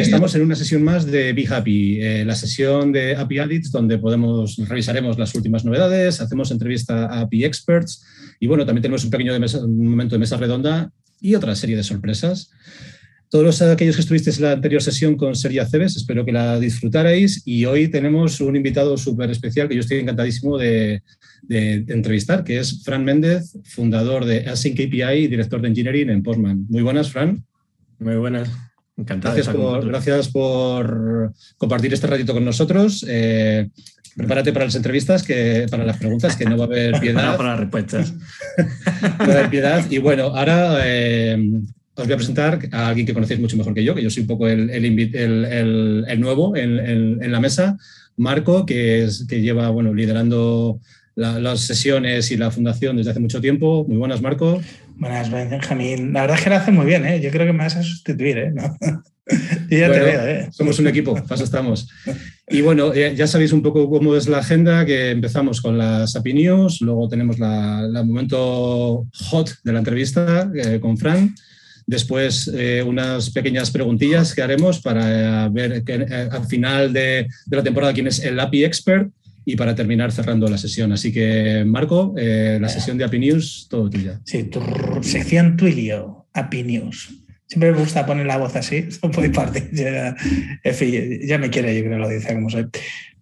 Estamos en una sesión más de Be Happy, eh, la sesión de API Audits, donde podemos, revisaremos las últimas novedades, hacemos entrevista a API Experts y bueno, también tenemos un pequeño momento de mesa redonda y otra serie de sorpresas. Todos aquellos que estuvisteis en la anterior sesión con Seria Cebes, espero que la disfrutarais y hoy tenemos un invitado súper especial que yo estoy encantadísimo de, entrevistar, que es Fran Méndez, fundador de Async API y director de Engineering en Postman. Muy buenas, Fran. Muy buenas. Encantado. Gracias, por, gracias por compartir este ratito con nosotros. Eh, prepárate para las entrevistas, que, para las preguntas, que no va a haber piedad. para las respuestas. no va a haber piedad. Y bueno, ahora eh, os voy a presentar a alguien que conocéis mucho mejor que yo, que yo soy un poco el, el, nuevo en, la mesa. Marco, que, es, que lleva bueno, liderando las sesiones y la fundación desde hace mucho tiempo. Muy buenas, Marco. Buenas, Benjamín. La verdad es que lo hace muy bien, ¿eh? Yo creo que me vas a sustituir, ¿eh? ya te veo, ¿eh? Somos un equipo, paso estamos. Y bueno, ya sabéis un poco cómo es la agenda, que empezamos con las API News, luego tenemos el momento hot de la entrevista eh, con Fran, después eh, unas pequeñas preguntillas que haremos para ver que, al final de, de, la temporada quién es el API expert y para terminar cerrando la sesión. Así que, Marco, eh, la sesión de API News, todo tuya. Sí, sección Twilio, API News. Siempre me gusta poner la voz así, no puede partir. Ya, en fin, ya me quiere, yo creo, lo dice como soy.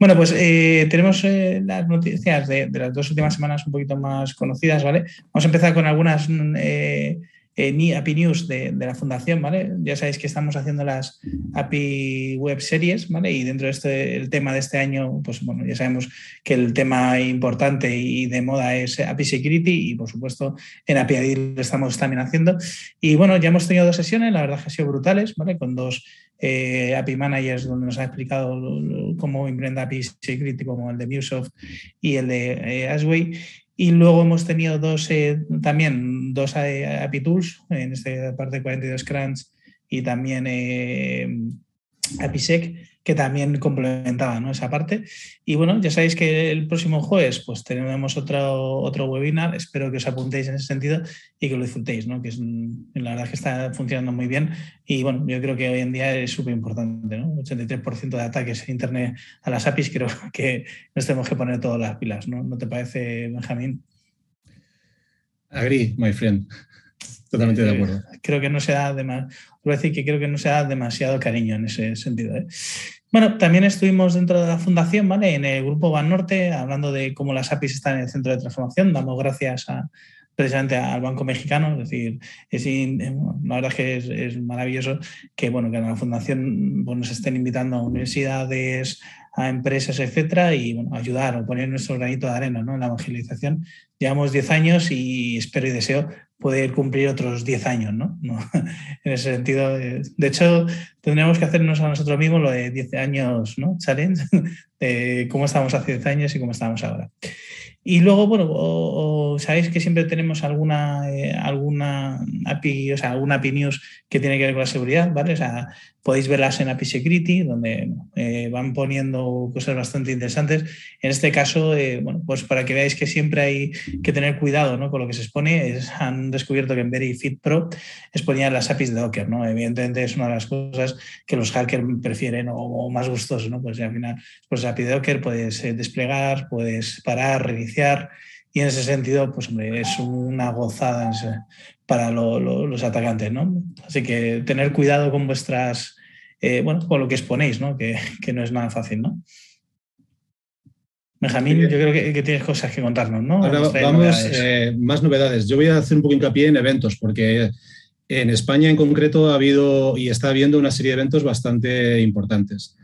Bueno, pues eh, tenemos eh, las noticias de, las dos últimas semanas un poquito más conocidas, ¿vale? Vamos a empezar con algunas eh, API News de, la fundación, ¿vale? Ya sabéis que estamos haciendo las API web series, ¿vale? Y dentro de este, el tema de este año, pues bueno, ya sabemos que el tema importante y de moda es API Security y por supuesto en API lo estamos también haciendo. Y bueno, ya hemos tenido dos sesiones, la verdad que han sido brutales, ¿vale? Con dos eh, API Managers donde nos ha explicado cómo implementa API Security como el de MuseSoft y el de eh, Asway y luego hemos tenido dos, eh, también dos API Tools, en esta parte 42 Crunch y también eh, APISEC, que también complementaban esa parte. Y bueno, ya sabéis que el próximo jueves pues tenemos otro, otro webinar, espero que os apuntéis en ese sentido y que lo disfrutéis, ¿no? que es, la verdad que está funcionando muy bien y bueno, yo creo que hoy en día es súper importante, ¿no? 83% de ataques en Internet a las APIs, creo que nos tenemos que poner todas las pilas, ¿no? ¿No te parece, Benjamín? Agree, my friend. Totalmente de acuerdo. Creo que no se da demasiado, voy a decir que creo que no se da demasiado cariño en ese sentido. ¿eh? Bueno, también estuvimos dentro de la fundación, ¿vale? En el grupo Ban Norte, hablando de cómo las APIs están en el centro de transformación. Damos gracias a, precisamente al Banco Mexicano, es decir, es, la verdad es que es, maravilloso que, bueno, que en la fundación pues, nos estén invitando a universidades, a empresas, etcétera, y ayudar o poner nuestro granito de arena ¿no? en la evangelización. Llevamos 10 años y espero y deseo poder cumplir otros 10 años, ¿no? en ese sentido, eh, de hecho, tendríamos que hacernos a nosotros mismos lo de 10 años, ¿no? Challenge, de cómo estábamos hace 10 años y cómo estamos ahora. Y luego, bueno, sabéis que siempre tenemos alguna, eh, alguna API, o sea, alguna API News que tiene que ver con la seguridad, ¿vale? Podéis verlas en API Security, donde eh, van poniendo cosas bastante interesantes. En este caso, eh, bueno, pues para que veáis que siempre hay que tener cuidado ¿no? con lo que se expone, han descubierto que en Verifit Pro exponían las APIs de Docker, ¿no? Evidentemente es una de las cosas que los hackers prefieren o, más gustosos, ¿no? Pues al final, pues API de Docker puedes desplegar, puedes parar, reiniciar y en ese sentido, pues hombre, es una gozada para los atacantes, ¿no? Así que tener cuidado con vuestras, eh, bueno, con lo que exponéis, ¿no? Que, no es nada fácil, ¿no? Benjamín, yo creo que, tienes cosas que contarnos, ¿no? Ahora vamos, eh, más novedades. Yo voy a hacer un poco hincapié en eventos, porque en España en concreto ha habido y está habiendo una serie de eventos bastante importantes.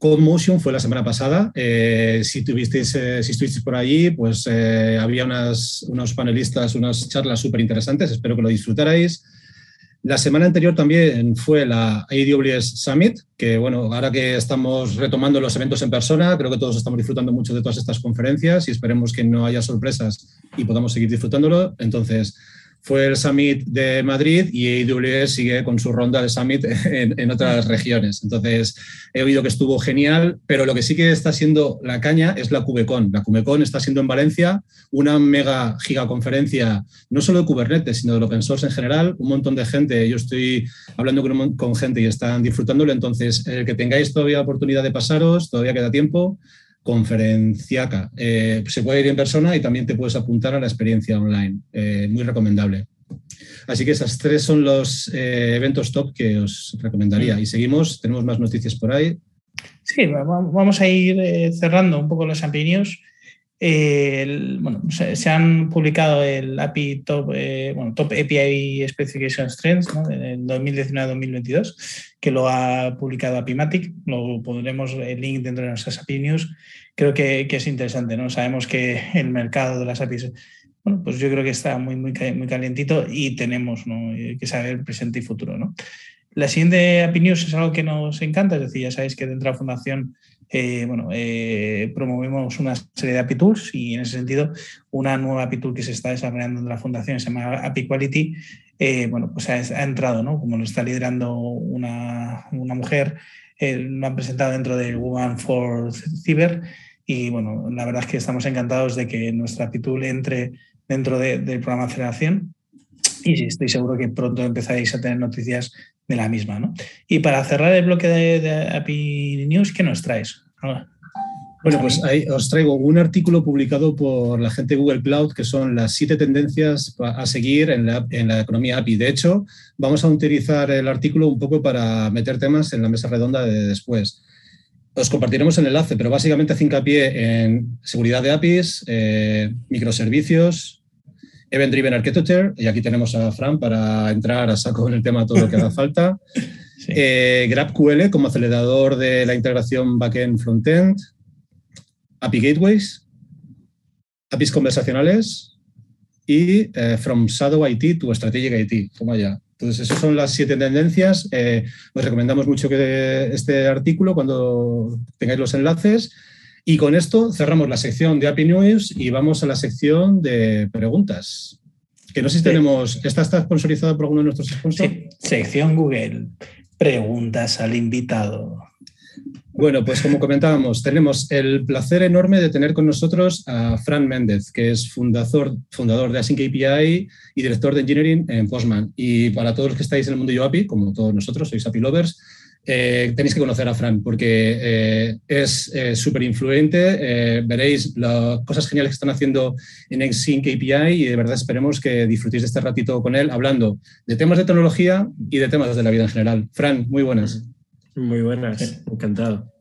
Motion fue la semana pasada. Eh, si, tuvisteis, eh, si estuvisteis por allí, pues había unas, unos panelistas, unas charlas súper interesantes. Espero que lo disfrutarais. La semana anterior también fue la AWS Summit, que bueno, ahora que estamos retomando los eventos en persona, creo que todos estamos disfrutando mucho de todas estas conferencias y esperemos que no haya sorpresas y podamos seguir disfrutándolo. Entonces, fue el Summit de Madrid y AWS sigue con su ronda de Summit en, otras regiones. Entonces, he oído que estuvo genial, pero lo que sí que está siendo la caña es la KubeCon. La KubeCon está siendo en Valencia una mega gigaconferencia, no solo de Kubernetes, sino de open source en general. Un montón de gente, yo estoy hablando con, con gente y están disfrutándolo. Entonces, el que tengáis todavía oportunidad de pasaros, todavía queda tiempo conferenciaca. Eh, se puede ir en persona y también te puedes apuntar a la experiencia online. Eh, muy recomendable. Así que esas tres son los eh, eventos top que os recomendaría. Y seguimos, tenemos más noticias por ahí. Sí, vamos a ir cerrando un poco los opiniones. bueno, se, han publicado el API Top, bueno, Top API Specification Strengths ¿no? del 2019-2022, que lo ha publicado Apimatic. Lo pondremos el link dentro de nuestras API News creo que, es interesante, ¿no? Sabemos que el mercado de las APIs, bueno, pues yo creo que está muy, muy, muy calientito y tenemos que saber presente y futuro, ¿no? La siguiente API News es algo que nos encanta, es decir, ya sabéis que dentro de la fundación eh, bueno, eh, promovemos una serie de API Tools y en ese sentido una nueva API Tool que se está desarrollando en la fundación se llama API Quality, eh, bueno, pues ha, ha, entrado, ¿no? Como lo está liderando una, una mujer, lo han presentado dentro de Woman for Cyber y bueno, la verdad es que estamos encantados de que nuestra Pitul entre dentro del programa de aceleración y estoy seguro que pronto empezaréis a tener noticias de la misma. ¿no? Y para cerrar el bloque de, API News, ¿qué nos traes? Bueno, pues os traigo un artículo publicado por la gente de Google Cloud que son las siete tendencias a seguir en la, en la, economía API. De hecho, vamos a utilizar el artículo un poco para meter temas en la mesa redonda de después. Os compartiremos el enlace, pero básicamente hace hincapié en seguridad de APIs, eh, microservicios, Event Driven Architecture, y aquí tenemos a Fran para entrar a saco en el tema todo lo que haga falta. Eh, GrabQL como acelerador de la integración backend frontend, API Gateways, APIs conversacionales y eh, From Shadow IT to Strategic IT. Toma ya. Entonces, esas son las siete tendencias. Eh, os recomendamos mucho que este artículo cuando tengáis los enlaces. Y con esto cerramos la sección de API News y vamos a la sección de preguntas. Que no sé si tenemos. ¿Esta está sponsorizada por alguno de nuestros sponsors? Sí, sección Google. Preguntas al invitado. Bueno, pues como comentábamos, tenemos el placer enorme de tener con nosotros a Fran Méndez, que es fundador, fundador de Async API y director de Engineering en Postman. Y para todos los que estáis en el mundo de API, como todos nosotros, sois API lovers, eh, tenéis que conocer a Fran porque eh, es eh, súper influente. veréis las cosas geniales que están haciendo en Async API y de verdad esperemos que disfrutéis de este ratito con él hablando de temas de tecnología y de temas de la vida en general. Fran, muy buenas. Muy buenas, encantado.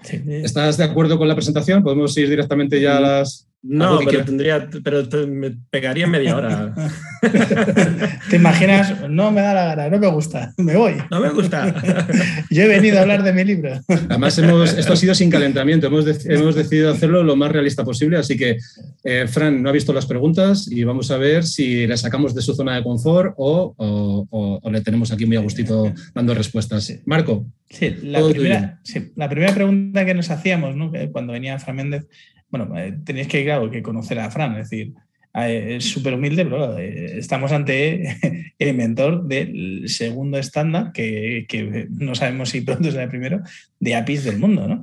¿Estás de acuerdo con la presentación? ¿Podemos ir directamente ya a las, no, pero tendría, pero me pegaría media hora. ¿Te imaginas? No me da la gana, no me gusta, me voy. No me gusta. Yo he venido a hablar de mi libro. Además, esto ha sido sin calentamiento, hemos, hemos decidido hacerlo lo más realista posible, así que eh, Fran no ha visto las preguntas y vamos a ver si le sacamos de su zona de confort o, le tenemos aquí muy a gustito dando respuestas. Marco. Sí la, primera, sí, la primera pregunta que nos hacíamos ¿no? cuando venía Fran Méndez bueno, eh, tenéis que, claro, que conocer a Fran, es decir, eh, es súper humilde, pero eh, estamos ante el inventor del segundo estándar, que, no sabemos si pronto será el primero, de APIs del mundo, ¿no?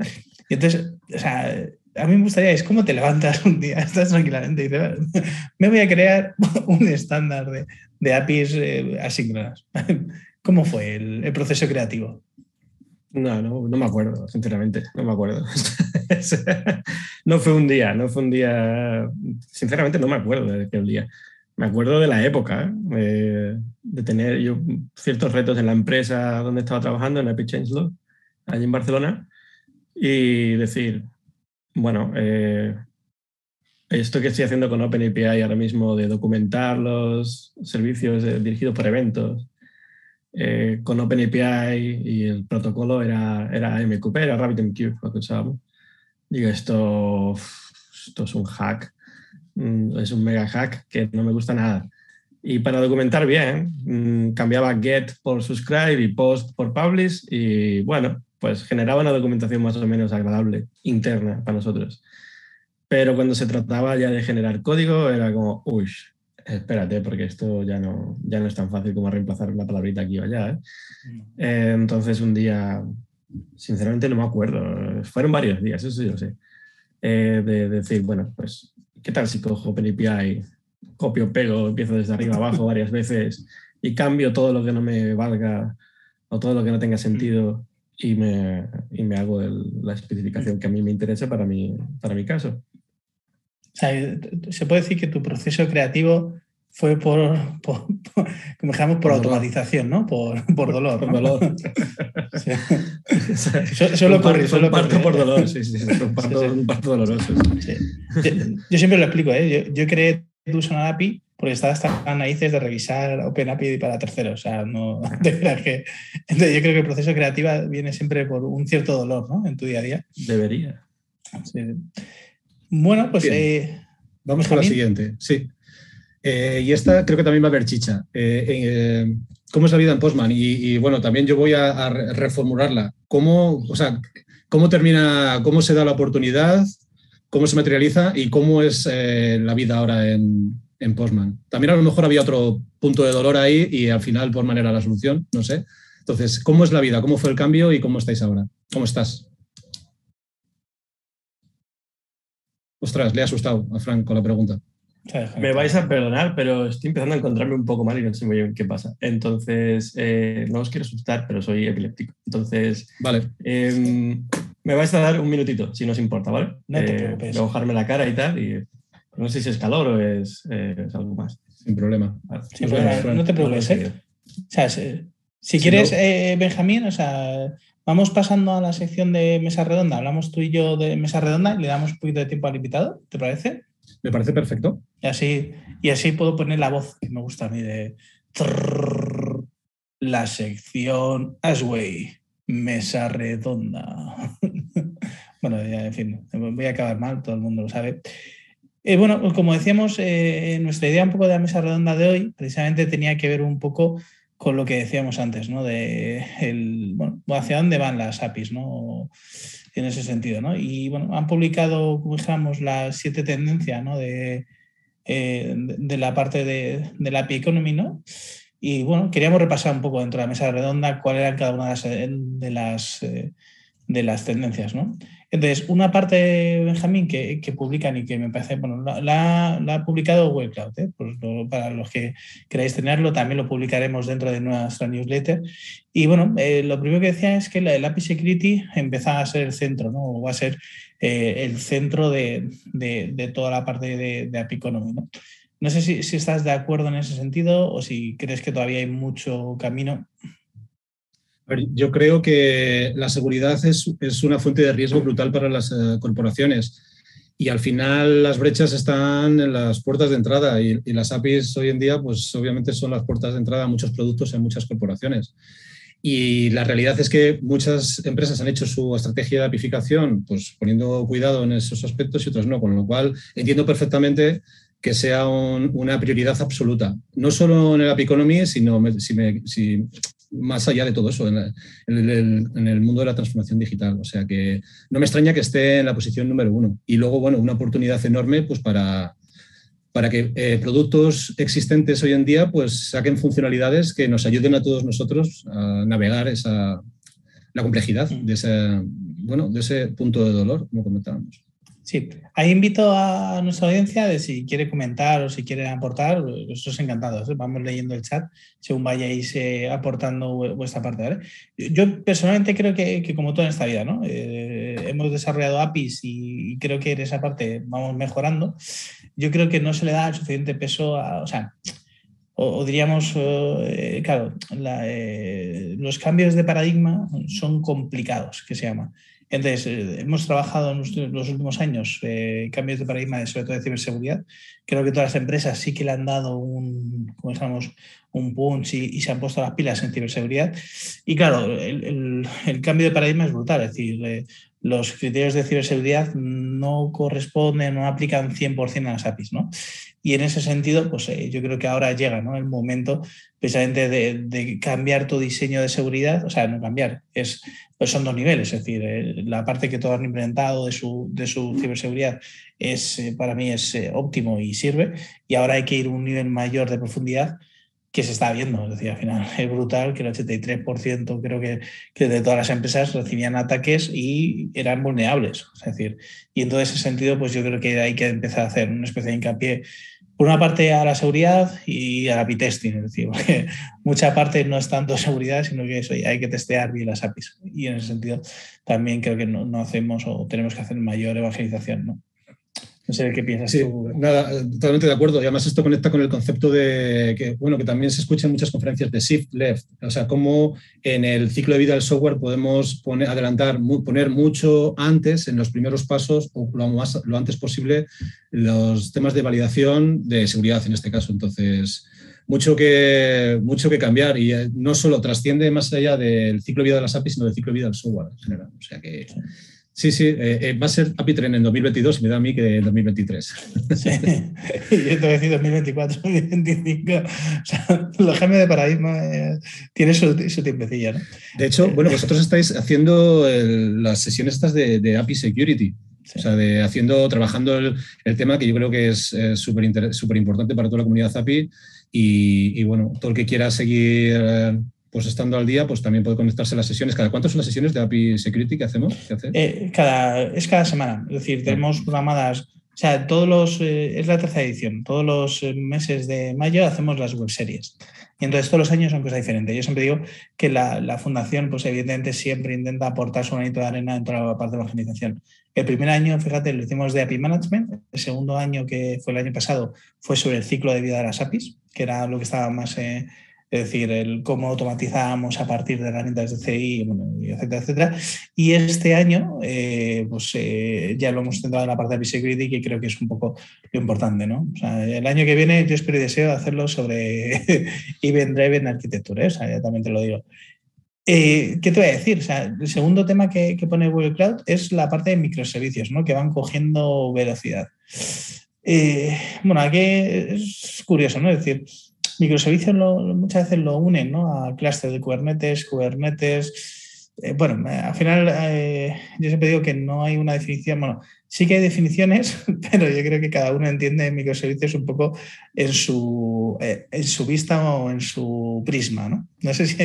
Y entonces, o sea, a mí me gustaría, es cómo te levantas un día, estás tranquilamente y dices, me voy a crear un estándar de, APIs asíncronas. ¿Cómo fue el proceso creativo? No, no, no me acuerdo, sinceramente, no me acuerdo. no fue un día, no fue un día, sinceramente no me acuerdo de aquel día. Me acuerdo de la época, eh, de tener yo ciertos retos en la empresa donde estaba trabajando, en Epic Changelog, allí en Barcelona, y decir, bueno, eh, esto que estoy haciendo con OpenAPI ahora mismo de documentar los servicios eh, dirigidos por eventos, eh, con OpenAPI y el protocolo era, era MQP, era RabbitMQ, lo que usábamos. Digo, esto, esto es un hack, mm, es un mega hack que no me gusta nada. Y para documentar bien, mm, cambiaba get por subscribe y post por publish y bueno, pues generaba una documentación más o menos agradable, interna para nosotros. Pero cuando se trataba ya de generar código, era como, uy, espérate, porque esto ya no, ya no es tan fácil como reemplazar una palabrita aquí o allá. ¿eh? Eh, entonces un día, sinceramente no me acuerdo, fueron varios días, eso yo lo sé, eh, de, decir, bueno, pues, ¿qué tal si cojo PNPI, copio, pego, empiezo desde arriba abajo varias veces y cambio todo lo que no me valga o todo lo que no tenga sentido y me, y me hago la especificación que a mí me interesa para mi, para mi caso. Se puede decir que tu proceso creativo fue por, por, como dijamos, por, automatización, ¿no? Por, por dolor. Por dolor. sí. Solo por, solo parto por dolor, sí, sí, un parto, un parto doloroso. Yo, yo, siempre lo explico, ¿eh? Yo, yo creé Tucson API porque estaba hasta narices de revisar OpenAPI para terceros. O sea, no te creas que. Entonces, yo creo que el proceso creativo viene siempre por un cierto dolor, ¿no? En tu día a día. Debería. Sí. Bueno, pues. Eh, Vamos con la siguiente. Sí. Eh, y esta creo que también va a haber chicha. Eh, ¿Cómo es la vida en Postman? Y, y bueno, también yo voy a, a, reformularla. ¿Cómo, o sea, ¿Cómo termina, cómo se da la oportunidad? ¿Cómo se materializa? ¿Y cómo es la vida ahora en, en Postman. También a lo mejor había otro punto de dolor ahí y al final Postman era la solución, no sé. Entonces, ¿cómo es la vida? ¿Cómo fue el cambio y cómo estáis ahora? ¿Cómo estás? Ostras, le he asustado a Frank con la pregunta. Me vais a perdonar, pero estoy empezando a encontrarme un poco mal y no sé muy bien qué pasa. Entonces, eh, no os quiero asustar, pero soy epiléptico. Entonces, vale. Eh, me vais a dar un minutito, si no os importa, ¿vale? No te preocupes. Eh, mojarme la cara y tal, y no sé si es calor o es, eh, es algo más. Sin problema. Sin problema. No te preocupes. ¿eh? O sea, si, si quieres, no... eh, Benjamín, o sea, vamos pasando a la sección de mesa redonda. Hablamos tú y yo de mesa redonda y le damos un poquito de tiempo al invitado. ¿Te parece? Me parece perfecto. Y así, y así puedo poner la voz que me gusta a mí de trrr, la sección Asway, mesa redonda. bueno, ya, en fin, voy a acabar mal, todo el mundo lo sabe. Eh, bueno, pues como decíamos, eh, nuestra idea un poco de la mesa redonda de hoy precisamente tenía que ver un poco con lo que decíamos antes, ¿no? De el, bueno, hacia dónde van las APIs, ¿no? En ese sentido, ¿no? Y bueno, han publicado, como dijéramos, las siete tendencias, ¿no? De, eh, de la parte de, de, la API Economy, ¿no? Y bueno, queríamos repasar un poco dentro de la mesa redonda cuáles eran cada una de las, de las, de las tendencias, ¿no? Entonces, una parte, Benjamín, que, que, publican y que me parece, bueno, la, la ha publicado Google Cloud, ¿eh? pues lo, para los que queráis tenerlo, también lo publicaremos dentro de nuestra newsletter. Y bueno, eh, lo primero que decía es que la, el API Security empezaba a ser el centro, ¿no? O va a ser eh, el centro de, de, de, toda la parte de, de API Economy, ¿no? No sé si, si estás de acuerdo en ese sentido o si crees que todavía hay mucho camino. Yo creo que la seguridad es, es, una fuente de riesgo brutal para las uh, corporaciones y al final las brechas están en las puertas de entrada y, y, las APIs hoy en día pues obviamente son las puertas de entrada a muchos productos en muchas corporaciones. Y la realidad es que muchas empresas han hecho su estrategia de apificación pues poniendo cuidado en esos aspectos y otros no, con lo cual entiendo perfectamente que sea un, una prioridad absoluta, no solo en el App Economy, sino si, me, si más allá de todo eso, en, en, el, en, el, mundo de la transformación digital. O sea que no me extraña que esté en la posición número uno. Y luego, bueno, una oportunidad enorme pues para, para que eh, productos existentes hoy en día pues saquen funcionalidades que nos ayuden a todos nosotros a navegar esa, la complejidad de ese, bueno, de ese punto de dolor, como comentábamos. Sí, ahí invito a nuestra audiencia de si quiere comentar o si quiere aportar, nosotros encantados, ¿eh? vamos leyendo el chat según vayáis eh, aportando vuestra parte. ¿vale? Yo personalmente creo que, que, como todo en esta vida, ¿no? Eh, hemos desarrollado APIs y, y, creo que en esa parte vamos mejorando. Yo creo que no se le da el suficiente peso a, o sea, o, o diríamos, eh, claro, la, eh, los cambios de paradigma son complicados, que se llama. Entonces, eh, hemos trabajado en los, los últimos años eh, cambios de paradigma, sobre todo de ciberseguridad. Creo que todas las empresas sí que le han dado un, como estamos, un punch y, y, se han puesto las pilas en ciberseguridad. Y claro, el, el, el cambio de paradigma es brutal. Es decir, eh, los criterios de ciberseguridad no corresponden, no aplican 100% a las APIs. ¿no? Y en ese sentido, pues eh, yo creo que ahora llega ¿no? el momento precisamente de, cambiar tu diseño de seguridad, o sea, no cambiar, es, pues son dos niveles, es decir, eh, la parte que todos han implementado de su, de su ciberseguridad es, eh, para mí es óptimo y sirve, y ahora hay que ir a un nivel mayor de profundidad que se está viendo. Es decir, al final es brutal que el 83% creo que, que, de todas las empresas recibían ataques y eran vulnerables. Es decir, y en todo ese sentido, pues yo creo que hay que empezar a hacer una especie de hincapié por una parte a la seguridad y a la testing, es decir, porque mucha parte no es tanto seguridad, sino que eso, hay que testear bien las APIs. Y en ese sentido también creo que no, no hacemos o tenemos que hacer mayor evangelización. ¿no? No sé qué piensas sí, Nada, totalmente de acuerdo. Y además esto conecta con el concepto de que, bueno, que también se escucha en muchas conferencias de shift left. O sea, cómo en el ciclo de vida del software podemos poner, adelantar, poner mucho antes, en los primeros pasos, o lo, más, lo antes posible, los temas de validación de seguridad en este caso. Entonces, mucho que, mucho que cambiar y eh, no solo trasciende más allá del ciclo de vida de las APIs, sino del ciclo de vida del software en general. O sea que... Sí, sí, eh, eh, va a ser API-Tren en 2022 y me da a mí que en 2023. Sí, yo te voy a decir 2024, 2025. O sea, los cambios de paradigma eh, tiene su, su tiempecilla, ¿no? De hecho, bueno, vosotros estáis haciendo las sesiones estas de, API Security. O sea, de haciendo, trabajando el, tema que yo creo que es súper importante para toda la comunidad API y, y, bueno, todo el que quiera seguir pues estando al día, pues también puede conectarse a las sesiones. ¿Cada cuánto son las sesiones de API Security que hacemos? Eh, cada, es cada semana. Es decir, tenemos programadas, o sea, todos los, eh, es la tercera edición, todos los eh, meses de mayo hacemos las web series. Y entonces todos los años son cosas diferentes. Yo siempre digo que la, la fundación, pues evidentemente siempre intenta aportar su granito de arena en toda la parte de la organización. El primer año, fíjate, lo hicimos de API Management. El segundo año, que fue el año pasado, fue sobre el ciclo de vida de las APIs, que era lo que estaba más es decir, el cómo automatizamos a partir de herramientas de CI, etcétera, etcétera. Y este año, eh, pues eh, ya lo hemos centrado en la parte de Security, que creo que es un poco lo importante, ¿no? O sea, el año que viene yo espero y deseo hacerlo sobre Event Driven Architecture, ¿eh? o sea, ya también te lo digo. ¿Qué te voy a decir? O sea, el segundo tema que, que, pone Google Cloud es la parte de microservicios, ¿no? Que van cogiendo velocidad. bueno, aquí es curioso, ¿no? Es decir, microservicios muchas veces lo unen ¿no? a clúster de Kubernetes, Kubernetes. Eh, bueno, eh, al final eh, yo siempre digo que no hay una definición, bueno, sí que hay definiciones, pero yo creo que cada uno entiende microservicios un poco en su, en su vista o en su prisma. No, no sé si,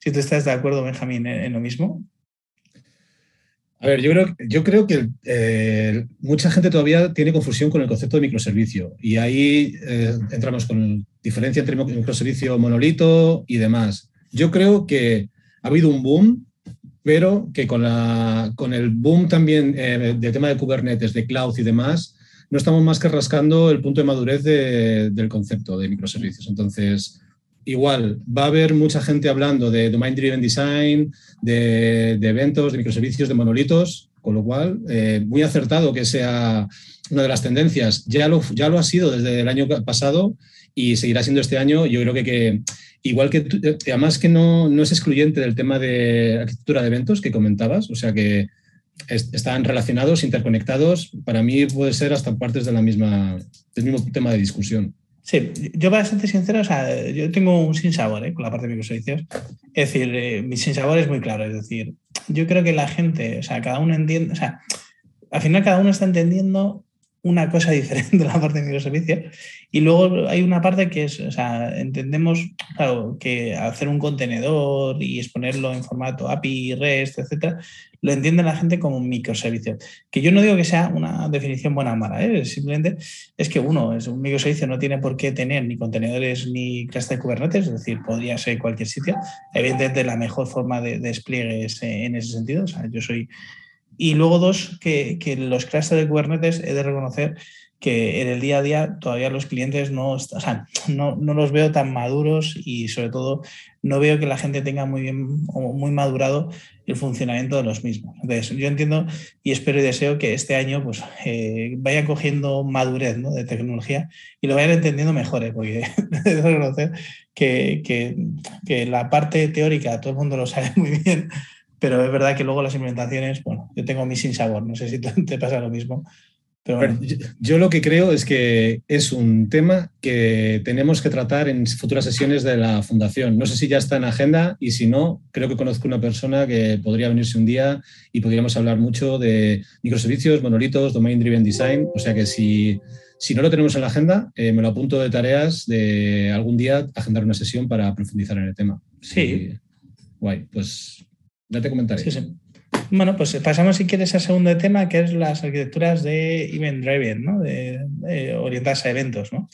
si tú estás de acuerdo, Benjamín, en lo mismo. A ver, yo creo, yo creo que mucha gente todavía tiene confusión con el concepto de microservicio y ahí entramos con diferencia entre microservicio monolito y demás. Yo creo que ha habido un boom, pero que con, la, con el boom también eh, del tema de Kubernetes, de cloud y demás, no estamos más que rascando el punto de madurez del concepto de microservicios. Entonces, igual, va a haber mucha gente hablando de Domain Driven Design, de, eventos, de microservicios, de monolitos, con lo cual, eh, muy acertado que sea una de las tendencias. Ya lo, ya lo ha sido desde el año pasado y seguirá siendo este año. Yo creo que, igual que, eh, además que no, no, es excluyente del tema de arquitectura de eventos que comentabas, o sea que están relacionados, interconectados, para mí puede ser hasta partes de la misma, del mismo tema de discusión. Sí, yo ser sincero, o sea, yo tengo un sinsabor ¿eh? con la parte de microservicios. Es decir, eh, mi sinsabor es muy claro. Es decir, yo creo que la gente, o sea, cada uno entiende, o sea, al final cada uno está entendiendo una cosa diferente de la parte de microservicios. Y luego hay una parte que es, o sea, entendemos, claro, que hacer un contenedor y exponerlo en formato API, REST, etcétera, lo entiende la gente como un microservicio. Que yo no digo que sea una definición buena o mala, ¿eh? simplemente es que uno, es un microservicio, no tiene por qué tener ni contenedores ni cluster Kubernetes, es decir, podría ser cualquier sitio. Evidentemente, la mejor forma de, despliegue es eh, en ese sentido. O sea, yo soy. Y luego, dos, que, que los clusters de Kubernetes he de reconocer que en el día a día todavía los clientes no, o sea, no, no, los veo tan maduros y sobre todo no veo que la gente tenga muy bien o muy madurado el funcionamiento de los mismos. Entonces, yo entiendo y espero y deseo que este año pues, eh, vaya cogiendo madurez de tecnología y lo vayan entendiendo mejor, ¿eh? porque debo reconocer que, que la parte teórica todo el mundo lo sabe muy bien, pero es verdad que luego las implementaciones, bueno, yo tengo mi sin sabor, no sé si te pasa lo mismo, yo, lo que creo es que es un tema que tenemos que tratar en futuras sesiones de la Fundación. No sé si ya está en agenda y si no, creo que conozco una persona que podría venirse un día y podríamos hablar mucho de microservicios, monolitos, domain driven design. O sea que si, si no lo tenemos en la agenda, eh, me lo apunto de tareas de algún día agendar una sesión para profundizar en el tema. Sí. guay, pues ya te comentaré. Sí, sí. Bueno, pues pasamos si quieres al segundo tema, que es las arquitecturas de Event Driven, ¿no? de, orientadas a eventos. ¿no?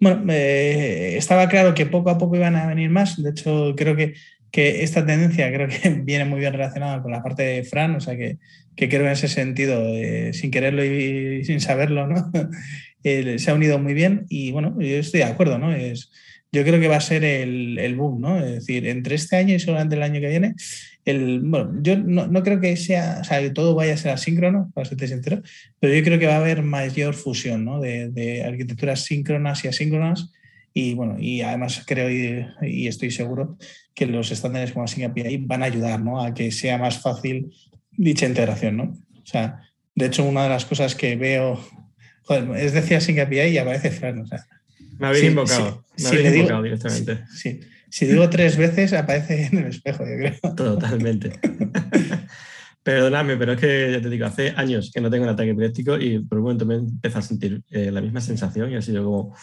Bueno, eh, estaba claro que poco a poco iban a venir más. De hecho, creo que, que, esta tendencia creo que viene muy bien relacionada con la parte de Fran, o sea que, que creo en ese sentido, eh, sin quererlo y, sin saberlo, ¿no? Eh, se ha unido muy bien y bueno, yo estoy de acuerdo, ¿no? Es, yo creo que va a ser el, el boom, ¿no? Es decir, entre este año y solamente el año que viene, el, bueno, yo no, no, creo que sea, o sea, que todo vaya a ser asíncrono, para ser sincero, pero yo creo que va a haber mayor fusión ¿no? de, de, arquitecturas síncronas y asíncronas. Y bueno, y además creo y, y estoy seguro que los estándares como API van a ayudar ¿no? a que sea más fácil dicha integración. ¿no? O sea, de hecho, una de las cosas que veo, joder, es decir API y aparece Fran. O sea, me habéis invocado, me habéis invocado directamente. Sí, si digo tres veces, aparece en el espejo, yo creo. Totalmente. Perdóname, pero es que ya te digo, hace años que no tengo un ataque epiléptico y por un momento me empecé a sentir eh, la misma sensación y ha sido como,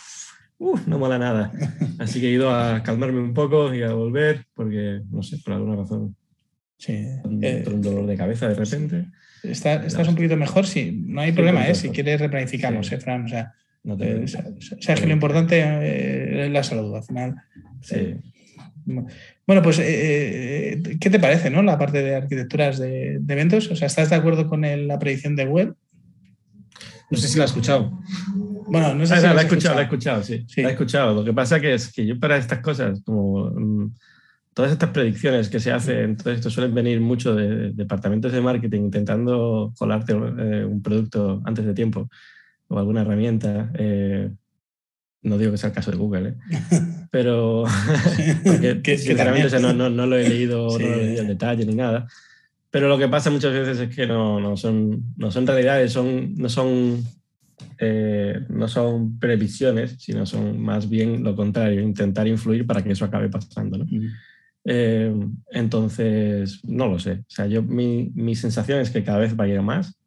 uff, no mola nada. Así que he ido a calmarme un poco y a volver porque, no sé, por alguna razón. Sí. Un, eh, un dolor de cabeza de repente. Está, ¿Estás un poquito mejor? Sí, no hay problema, ¿eh? Si quieres replanificamos, sí. ¿eh, Fran? O sea, no te... eh, sabes que lo importante eh, es la salud, al final. Sí. Bueno, pues, eh, ¿qué te parece, no? La parte de arquitecturas de, de eventos. O sea, ¿estás de acuerdo con el, la predicción de web? No sé si la has escuchado. Bueno, no sé ah, si no, la, he escuchado, la he escuchado, sí. Sí. La he escuchado. Lo que pasa que es que yo para estas cosas, como mm, todas estas predicciones que se hacen, todo esto suelen venir mucho de, de departamentos de marketing intentando colarte eh, un producto antes de tiempo o alguna herramienta. Eh, no digo que sea el caso de Google, ¿eh? pero porque, Que- que sinceramente o sea, no, también. no, no lo he leído, Sí. no lo he leído en detalle ni nada. Pero lo que pasa muchas veces es que no, no, son, no son realidades, son, no, son, eh, no son previsiones, sino son más bien lo contrario, intentar influir para que eso acabe pasando. ¿no? Eh, entonces, no lo sé. O sea, yo, mi, mi sensación es que cada vez va a ir más,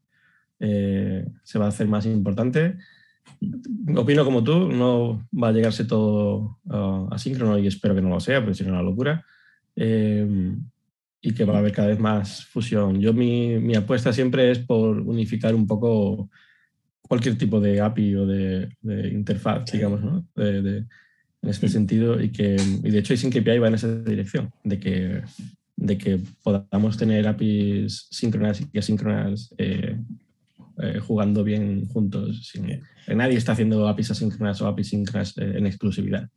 eh, se va a hacer más importante. Opino como tú, no va a llegarse todo uh, asíncrono y espero que no lo sea, porque sería una locura. Eh, y que va a haber cada vez más fusión. Yo mi, mi, apuesta siempre es por unificar un poco cualquier tipo de API o de, de interfaz, Sí. digamos, ¿no? De, de, en este sentido y que y de hecho API va en esa dirección de que de que podamos tener APIs síncronas y asíncronas eh, eh, jugando bien juntos sin, eh, nadie está haciendo APIs asíncronas o APIs síncronas eh, en exclusividad.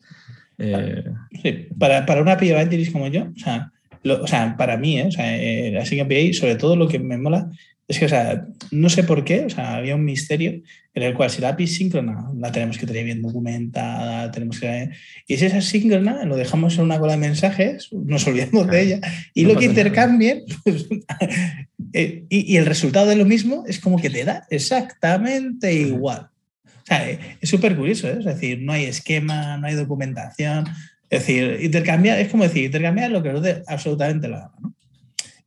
Eh, Sí, para, para una API Evangelist como yo, o sea, lo- o sea para mí, ¿eh? o sea, la API, sobre todo lo que me mola es que, o sea, no sé por qué, o sea, había un misterio en el cual si la API es síncrona, la tenemos que tener bien documentada, tenemos que... Y si es asíncrona, lo dejamos en una cola de mensajes, nos olvidamos de ella, y No lo que intercambien, pues, eh, y, y el resultado de lo mismo es como que te da exactamente igual. O sea, eh, es súper curioso, ¿eh? es decir, no hay esquema, no hay documentación. Es decir, intercambiar, es como decir, intercambiar lo que os dé absolutamente la gana. ¿no?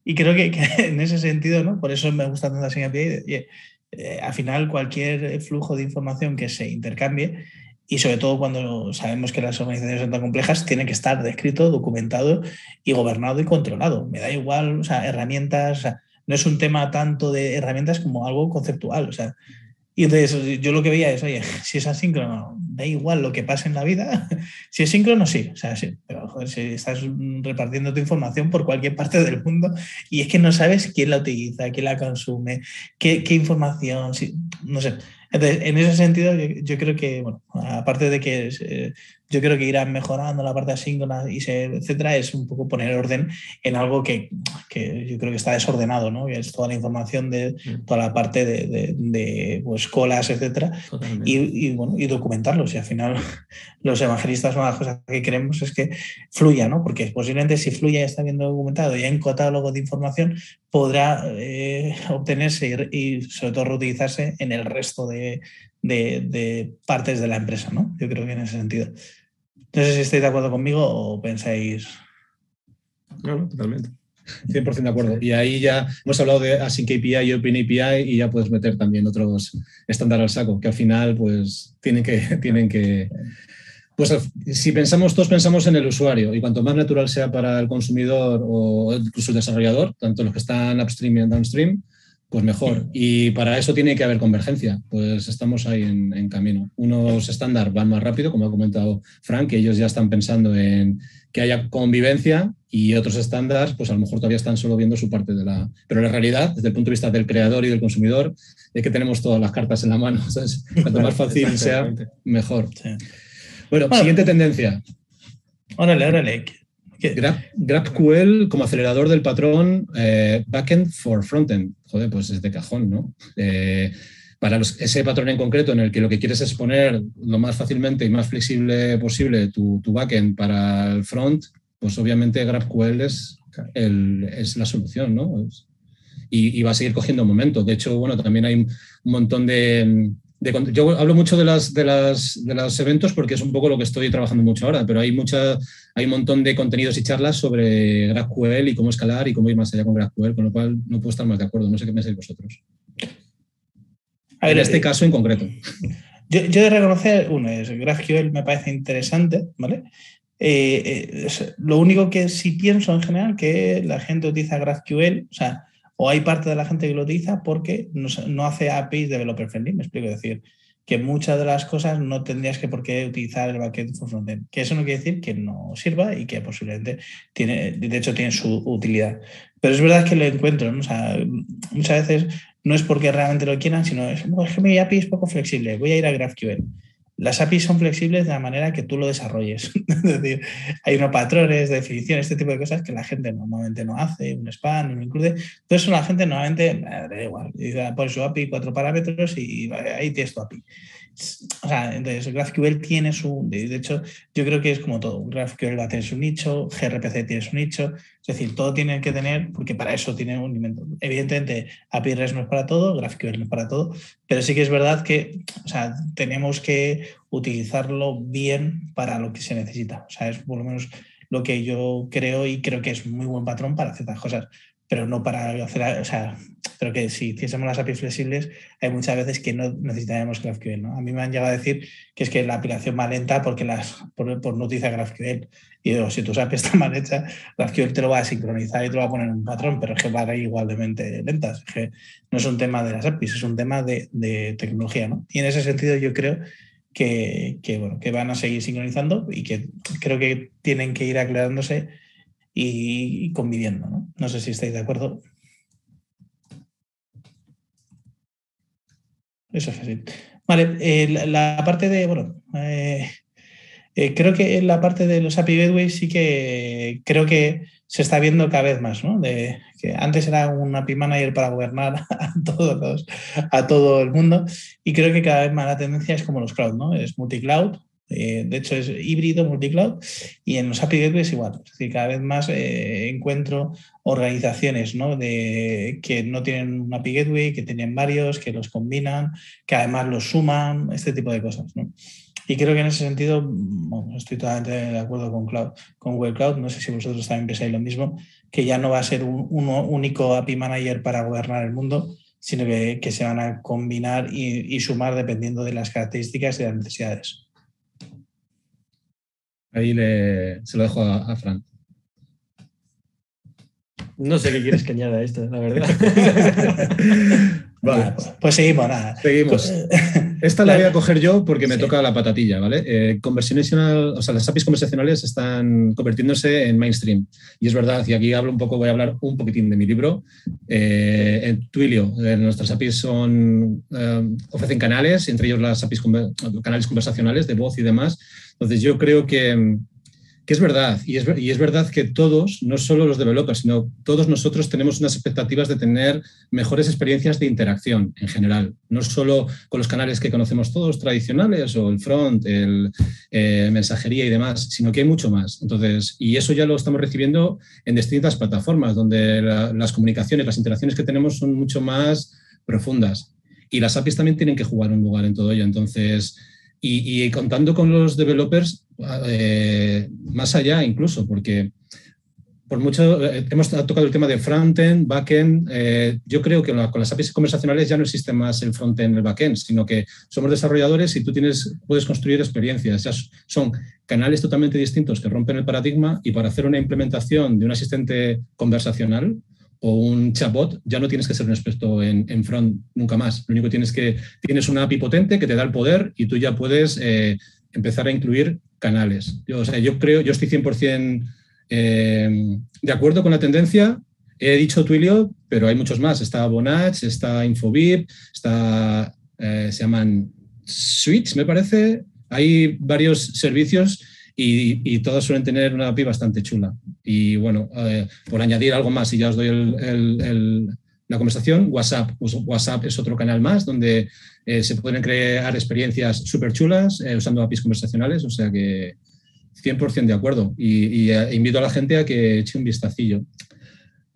Y creo que, que en ese sentido, ¿no? por eso me gusta tanto Async API, y, eh, al final cualquier flujo de información que se intercambie, y sobre todo cuando sabemos que las organizaciones son tan complejas, tiene que estar descrito, documentado y gobernado y controlado. Me da igual, o sea, herramientas, o sea, no es un tema tanto de herramientas como algo conceptual. O sea, y entonces yo lo que veía es, oye, si es asíncrono, da igual lo que pase en la vida. Si es síncrono, sí. O sea, sí. Pero joder, si estás repartiendo tu información por cualquier parte del mundo y es que no sabes quién la utiliza, quién la consume, qué, información, no sé. Entonces, en ese sentido, yo, yo, creo que, bueno, aparte de que eh, yo creo que irán mejorando la parte asíncrona y se, etcétera, es un poco poner orden en algo que, que, yo creo que está desordenado, ¿no? es toda la información de mm. toda la parte de, de, de pues, colas, etcétera, y, y, bueno, y documentarlos. Y al final los evangelistas, una de las cosas que queremos es que fluya, ¿no? Porque posiblemente si fluya y está bien documentado y hay un catálogo de información, podrá eh, obtenerse y, y, sobre todo reutilizarse en el resto de, de, partes de la empresa, ¿no? Yo creo que en ese sentido. No sé si estáis de acuerdo conmigo o pensáis. No, no, totalmente. 100% de acuerdo. Y ahí ya hemos hablado de Async API y Open API y ya puedes meter también otros estándares al saco, que al final pues tienen que, tienen que... Pues si pensamos, todos pensamos en el usuario y cuanto más natural sea para el consumidor o incluso el desarrollador, tanto los que están upstream y downstream, pues mejor. Y para eso tiene que haber convergencia. Pues estamos ahí en, camino. Unos estándar van más rápido, como ha comentado Frank, que ellos ya están pensando en que haya convivencia y otros estándares, pues a lo mejor todavía están solo viendo su parte de la... Pero la realidad, desde el punto de vista del creador y del consumidor, es que tenemos todas las cartas en la mano. Cuanto más fácil sea, mejor. Bueno, siguiente tendencia. Órale, órale. GraphQL como acelerador del patrón eh, backend for frontend. Joder, pues es de cajón, ¿no? Eh, para ese patrón en concreto en el que lo que quieres es poner lo más fácilmente y más flexible posible tu, backend para el front, pues obviamente GraphQL es, es la solución, ¿no? Y, y, va a seguir cogiendo momento. De hecho, bueno, también hay un montón de, yo hablo mucho de, las, de, las, de los eventos porque es un poco lo que estoy trabajando mucho ahora, pero hay, mucha, hay un montón de contenidos y charlas sobre GraphQL y cómo escalar y cómo ir más allá con GraphQL, con lo cual no puedo estar más de acuerdo. No sé qué pensáis vosotros. en este eh, caso en concreto. Yo, yo de reconocer, uno es GraphQL me parece interesante, ¿vale? Eh, eh, lo único que sí pienso en general que la gente utiliza GraphQL, o sea, o hay parte de la gente que lo utiliza porque no, hace APIs developer friendly, me explico, decir, que muchas de las cosas no tendrías que por qué utilizar el backend for frontend, que eso no quiere decir que no sirva y que posiblemente tiene, de hecho tiene su utilidad. Pero es verdad que lo encuentro, muchas veces no es porque realmente lo quieran, sino es, es que mi API es poco flexible, voy a ir a GraphQL las APIs son flexibles de la manera que tú lo desarrolles. es decir, hay unos patrones, de definición, este tipo de cosas que la gente normalmente no hace, un span, un include. Eso la gente normalmente da igual. Pone su API, cuatro parámetros y ahí tienes tu API. O sea, entonces GraphQL tiene su. De hecho, yo creo que es como todo. GraphQL va a tener su nicho, gRPC tiene su nicho. Es decir, todo tiene que tener, porque para eso tiene un invento. Evidentemente, API REST no es para todo, GraphQL no es para todo, pero sí que es verdad que o sea, tenemos que utilizarlo bien para lo que se necesita. O sea, es por lo menos lo que yo creo y creo que es muy buen patrón para ciertas cosas pero no para hacer, o sea, pero que si hiciésemos las APIs flexibles, hay muchas veces que no necesitaríamos GraphQL, ¿no? A mí me han llegado a decir que es que la aplicación va lenta porque las, por, por no utilizar GraphQL. Y digo, si tu API está mal hecha, GraphQL te lo va a sincronizar y te lo va a poner en un patrón, pero es que van a ir igualmente lentas. Es que no es un tema de las APIs, es un tema de, de tecnología, ¿no? Y en ese sentido yo creo que, que, bueno, que van a seguir sincronizando y que creo que tienen que ir aclarándose y, conviviendo. ¿no? no sé si estáis de acuerdo. Eso es así. Vale, eh, la, parte de, bueno, eh, eh, creo que la parte de los API Gateways sí que creo que se está viendo cada vez más, ¿no? De, que antes era un API Manager para gobernar a, todos a todo el mundo y creo que cada vez más la tendencia es como los cloud, ¿no? Es multi-cloud, eh, de hecho, es híbrido, multicloud, y en los API es igual. Es decir, cada vez más eh, encuentro organizaciones ¿no? de, que no tienen un API Gateway, que tienen varios, que los combinan, que además los suman, este tipo de cosas. Y creo que en ese sentido estoy totalmente de acuerdo con, cloud, con Google Cloud. No sé si vosotros también pensáis lo mismo, que ya no va a ser un, único API Manager para gobernar el mundo, sino que, se van a combinar y sumar dependiendo de las características y las necesidades. Ahí le, se lo dejo a, a Fran. No sé qué quieres que añada esto, la verdad. vale. pues, seguimos, nada. Seguimos. Esta la voy a coger yo porque me toca la patatilla, ¿vale? Eh, conversational, o sea, las APIs conversacionales están convirtiéndose en mainstream. Y es verdad, y aquí hablo un poco, voy a hablar un poquitín de mi libro. Eh, en Twilio, eh, nuestras APIs son, ofrecen canales, entre ellos las APIs canales conversacionales de voz y demás, Entonces yo creo que, que es verdad, y es, y es, verdad que todos, no solo los developers, sino todos nosotros tenemos unas expectativas de tener mejores experiencias de interacción en general, no solo con los canales que conocemos todos tradicionales o el front, el eh, mensajería y demás, sino que hay mucho más. Entonces, y eso ya lo estamos recibiendo en distintas plataformas, donde las comunicaciones, las interacciones que tenemos son mucho más profundas. Y las APIs también tienen que jugar un lugar en todo ello. Entonces, y, contando con los developers, eh, más allá incluso, porque por mucho eh, hemos tocado el tema de frontend, backend. Eh, yo creo que con las APIs conversacionales ya no existe más el frontend, el backend, sino que somos desarrolladores y tú tienes, puedes construir experiencias. Ya son canales totalmente distintos que rompen el paradigma y para hacer una implementación de un asistente conversacional o un chatbot, ya no tienes que ser un experto en, front nunca más. Lo único que tienes que tienes una API potente que te da el poder y tú ya puedes eh, empezar a incluir canales. Yo, o sea, yo creo, yo estoy 100% eh, de acuerdo con la tendencia. He dicho Twilio, pero hay muchos más. Está Bonach, está Infobip, está, eh, se llaman Switch, me parece. Hay varios servicios y, todos suelen tener una API bastante chula. Y bueno, eh, por añadir algo más, y ya os doy la conversación, WhatsApp. WhatsApp es otro canal más donde eh, se pueden crear experiencias súper chulas eh, usando APIs conversacionales, o sea que 100% de acuerdo. Y, invito a la gente a que eche un vistacillo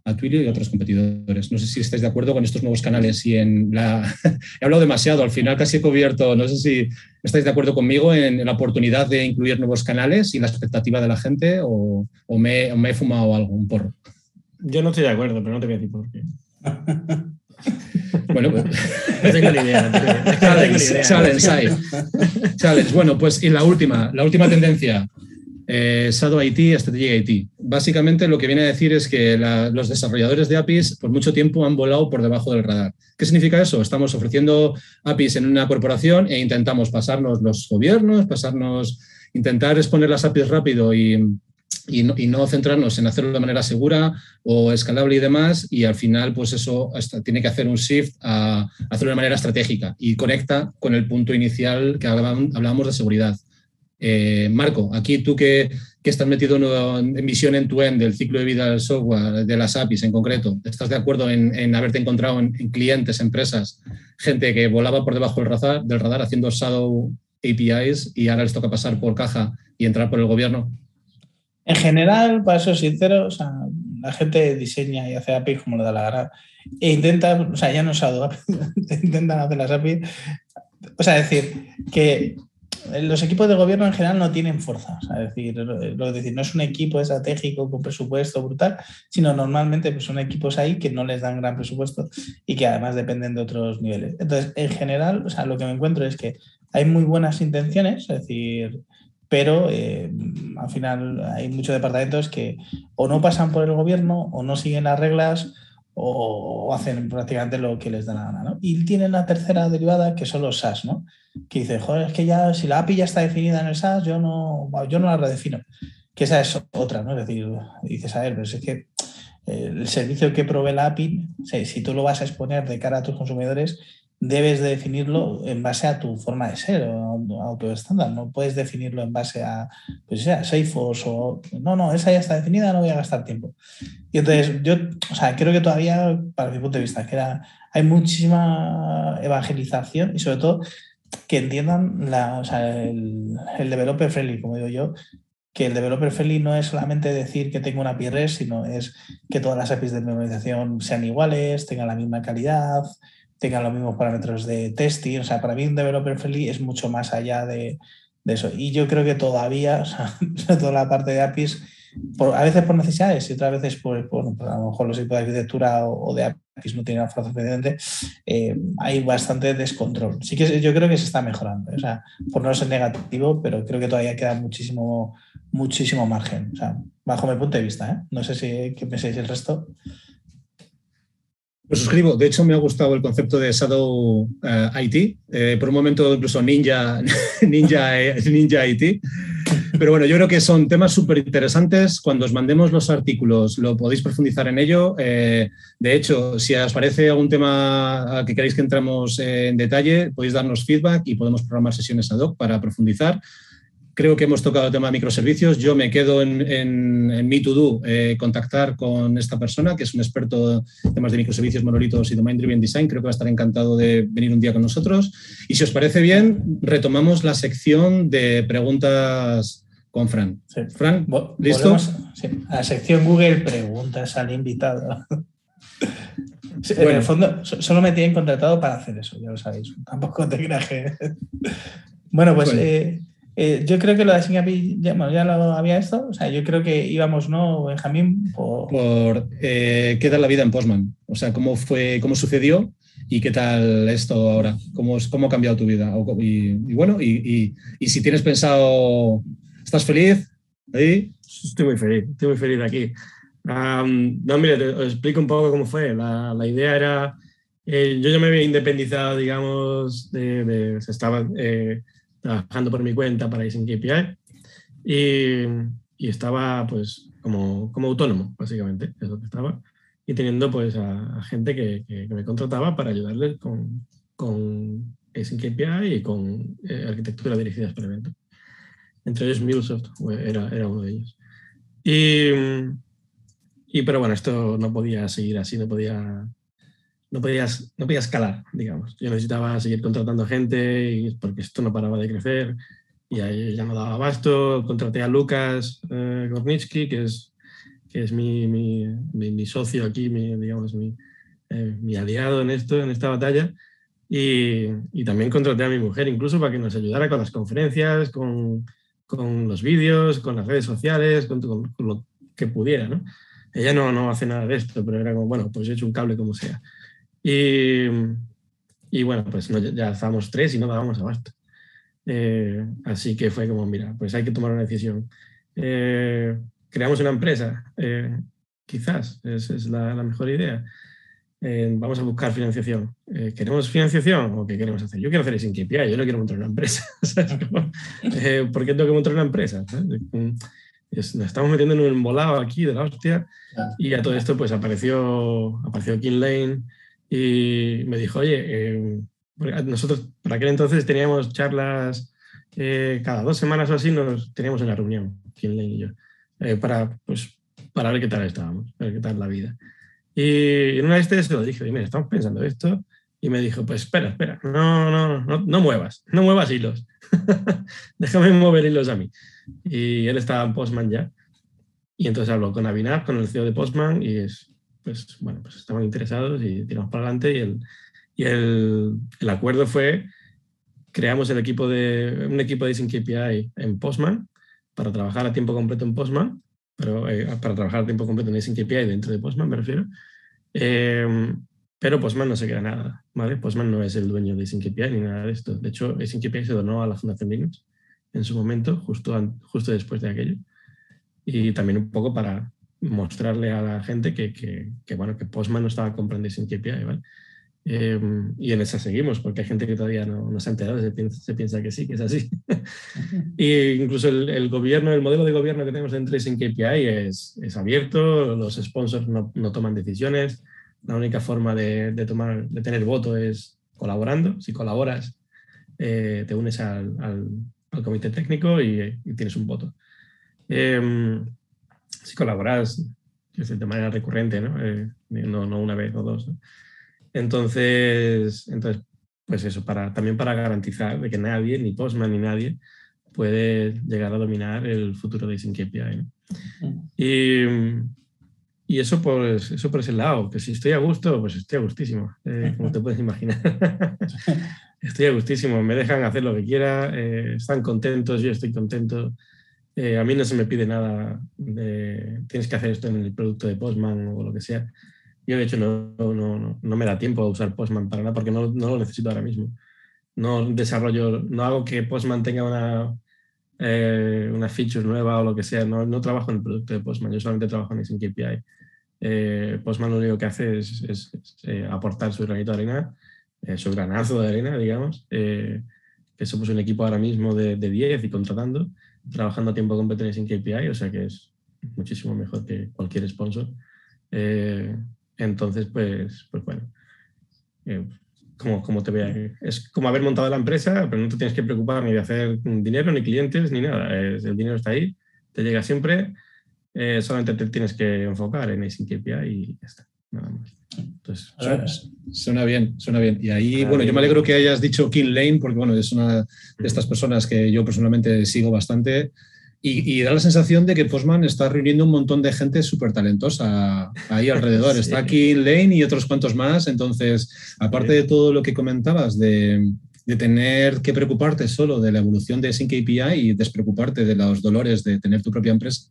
a Twilio y a otros competidores. No sé si estáis de acuerdo con estos nuevos canales y en la... he hablado demasiado, al final casi he cubierto, no sé si estáis de acuerdo conmigo en, la oportunidad de incluir nuevos canales y la expectativa de la gente o, me, he fumado algo, un porro. Yo no estoy de acuerdo, pero no te voy a decir por qué. Bueno, pues... no tengo ni idea. challenge, challenge, challenge. Bueno, pues y la última, la última tendencia eh, Shadow IT, Strategic IT. Básicamente lo que viene a decir es que los desarrolladores de APIs por mucho tiempo han volado por debajo del radar. ¿Qué significa eso? Estamos ofreciendo APIs en una corporación e intentamos pasarnos los gobiernos, pasarnos, intentar exponer las APIs rápido y, no, centrarnos en hacerlo de manera segura o escalable y demás, y al final, pues eso tiene que hacer un shift a hacerlo de manera estratégica y conecta con el punto inicial que hablábamos de seguridad. Eh, Marco, aquí tú que, estás metido en, visión en tu end del ciclo de vida del software, de las APIs en concreto, ¿estás de acuerdo en, haberte encontrado en, clientes, empresas, gente que volaba por debajo del radar, haciendo shadow APIs y ahora les toca pasar por caja y entrar por el gobierno? En general, para ser sincero, la gente diseña y hace APIs como le da la gana e intenta, o sea, ya no shadow, intentan hacer las APIs. O sea, decir que los equipos de gobierno en general no tienen fuerza. es decir, no es un equipo estratégico con presupuesto brutal, sino normalmente pues, son equipos ahí que no les dan gran presupuesto y que además dependen de otros niveles. Entonces, en general, lo que me encuentro es que hay muy buenas intenciones, es decir, pero eh, al final hay muchos departamentos que o no pasan por el gobierno o no siguen las reglas o, hacen prácticamente lo que les da la gana. ¿no? Y tienen la tercera derivada que son los SAS, ¿no? que dice, joder, es que ya si la API ya está definida en el SAS, yo no, yo no la redefino. Que esa es otra, ¿no? Es decir, dices, a ver, pero es que eh, el servicio que provee la API, si tú lo vas a exponer de cara a tus consumidores, debes de definirlo en base a tu forma de ser a tu estándar. No puedes definirlo en base a, pues sea, Salesforce o no, no, esa ya está definida, no voy a gastar tiempo. Y entonces yo, o sea, creo que todavía, para mi punto de vista, que hay muchísima evangelización y sobre todo que entiendan el, el, developer friendly, como digo yo, que el developer friendly no es solamente decir que tengo una API REST, sino es que todas las APIs de memorización sean iguales, tengan la misma calidad, tengan los mismos parámetros de testing. O sea, para mí un developer friendly es mucho más allá de, de eso. Y yo creo que todavía, o sea, toda la parte de APIs, por, a veces por necesidades y otras veces por, por, a lo mejor los equipos de arquitectura o, de APIs no tienen la fuerza suficiente, eh, hay bastante descontrol. Sí que yo creo que se está mejorando, o sea, por no ser negativo, pero creo que todavía queda muchísimo, muchísimo margen, o sea, bajo mi punto de vista. ¿eh? No sé si qué pensáis el resto. Lo suscribo. De hecho, me ha gustado el concepto de Shadow eh, IT. Eh, por un momento, incluso Ninja, Ninja, eh, Ninja IT. Pero bueno, yo creo que son temas súper interesantes. Cuando os mandemos los artículos, lo podéis profundizar en ello. de hecho, si os parece algún tema que queréis que entremos en detalle, podéis darnos feedback y podemos programar sesiones ad hoc para profundizar. Creo que hemos tocado el tema de microservicios. Yo me quedo en, en, en Me To Do, eh, contactar con esta persona, que es un experto en temas de microservicios, monolitos y domain driven design. Creo que va a estar encantado de venir un día con nosotros. Y si os parece bien, retomamos la sección de preguntas con Fran. Sí. Fran, ¿listo? volvemos, sí, a la sección Google Preguntas al invitado. Sí, En Bueno. el fondo, so- solo me tienen contratado para hacer eso, ya lo sabéis. Tampoco te creas que. bueno, pues Bueno. eh, eh, yo creo que lo de Singapi ya, bueno, ya lo había esto. O sea, yo creo que íbamos, ¿no, Benjamín? Por, por eh, qué tal la vida en Postman. O sea, cómo fue, cómo sucedió y qué tal esto ahora. ¿Cómo, cómo ha cambiado tu vida? O- Y, y bueno, y, y- y si tienes pensado, ¿estás feliz? Ahí. Estoy muy feliz, estoy muy feliz aquí. Am, no, mire, te os explico un poco cómo fue. La, la idea era, eh, yo ya me había independizado, digamos, de, de- estaba eh, trabajando por mi cuenta para Ising KPI y, y estaba pues como, como autónomo, básicamente, es lo que estaba. Y teniendo pues a, a gente que, que- que me contrataba para ayudarles con, con Async KPI y con eh, arquitectura dirigida por eventos. Entre ellos MuleSoft era, era uno de ellos. Y, y pero bueno, esto no podía seguir así, no podía, no podía, no podía escalar, digamos. Yo necesitaba seguir contratando gente y, porque esto no paraba de crecer y ahí ya no daba abasto. Contraté a Lucas eh, Gornitsky, que es, que es mi, mi, mi, mi socio aquí, mi, digamos, mi, eh, mi aliado en esto, en esta batalla. Y, y también contraté a mi mujer, incluso para que nos ayudara con las conferencias, con, con los vídeos, con las redes sociales, con- con lo que pudiera, ¿no? Ella no, no hace nada de esto, pero era como, bueno, pues he hecho un cable como sea. Y, y bueno, pues no, ya estábamos tres y no dábamos abasto. Eh, así que fue como, mira, pues hay que tomar una decisión. Eh, creamos una empresa, eh, quizás, es, es la, la mejor idea. Vamos a buscar financiación. ¿Queremos financiación o qué queremos hacer? Yo quiero hacer sin KPI, yo no quiero montar una empresa. ¿Por qué tengo que montar una empresa? Es- nos estamos metiendo en un embolado aquí de la hostia y a todo esto pues apareció, apareció Kim Lane y me dijo, oye, eh, nosotros por aquel entonces teníamos charlas eh, cada dos semanas o así, nos teníamos una reunión, Kim Lane y yo, eh, para, pues, para ver qué tal estábamos, ver qué tal la vida. Y en una de estas se lo dije, mira, estamos pensando esto. Y me dijo, pues espera, espera, no, no, no, no muevas, no muevas hilos. Déjame mover hilos a mí. Y él estaba en Postman ya. Y entonces habló con Avinab, con el CEO de Postman, y es, pues, bueno, pues estaban interesados y tiramos para adelante. Y el, y el, el acuerdo fue, creamos el equipo de, un equipo de Sync KPI en Postman para trabajar a tiempo completo en Postman, pero eh, para trabajar a tiempo completo en Sync KPI dentro de Postman, me refiero. Eh, pero Postman no se queda nada, ¿vale? Postman no es el dueño de Sync KPI ni nada de esto. De hecho, Sync KPI se donó a la Fundación Linux en su momento, justo, justo después de aquello. Y también un poco para mostrarle a la gente que, que, que, bueno, que Postman no estaba comprando Sync KPI, ¿vale? Eh, y en esa seguimos, porque hay gente que todavía no, no se ha enterado, se piensa, se piensa que sí, que es así. y incluso el, el, gobierno, el modelo de gobierno que tenemos en Tracing KPI es, es abierto, los sponsors no, no, toman decisiones, la única forma de, de, tomar, de tener voto es colaborando. Si colaboras, eh, te unes al, al, al, comité técnico y, y tienes un voto. Eh, si colaboras de manera recurrente, ¿no? Eh, no, no una vez o dos. ¿no? Entonces, entonces, pues eso, para, también para garantizar de que nadie, ni Postman ni nadie, puede llegar a dominar el futuro de Sync API. ¿no? Y, y, eso, pues, eso por ese lado, que si estoy a gusto, pues estoy a gustísimo, eh, como te puedes imaginar. estoy a gustísimo, me dejan hacer lo que quiera, eh, están contentos, yo estoy contento. Eh, a mí no se me pide nada de tienes que hacer esto en el producto de Postman o lo que sea. Yo, de hecho, no, no, no, no, me da tiempo a usar Postman para nada porque no, no, lo necesito ahora mismo. No desarrollo, no hago que Postman tenga una, eh, una feature nueva o lo que sea. No, trabajo en el producto de Postman, yo solamente trabajo en API. Eh, Postman lo único que hace es, eh, aportar su granito de arena, su granazo de arena, digamos. Que somos un equipo ahora mismo de, de 10 y contratando, trabajando a tiempo completo Sync API, o sea que es muchísimo mejor que cualquier sponsor. Eh, entonces, pues, pues bueno, eh, como, como te ve. Es como haber montado la empresa, pero no te tienes que preocupar ni de hacer dinero, ni clientes, ni nada. el dinero está ahí, te llega siempre. Eh, solamente te tienes que enfocar en Async API y ya está. Nada más. Entonces, suena, bien, suena bien. Y ahí, bueno, yo me alegro que hayas dicho King Lane, porque bueno, es una de estas personas que yo personalmente sigo bastante. Y, da la sensación de que Postman está reuniendo un montón de gente súper talentosa ahí alrededor. Está aquí Lane y otros cuantos más. Entonces, aparte de todo lo que comentabas de, de, tener que preocuparte solo de la evolución de Sync API y despreocuparte de los dolores de tener tu propia empresa,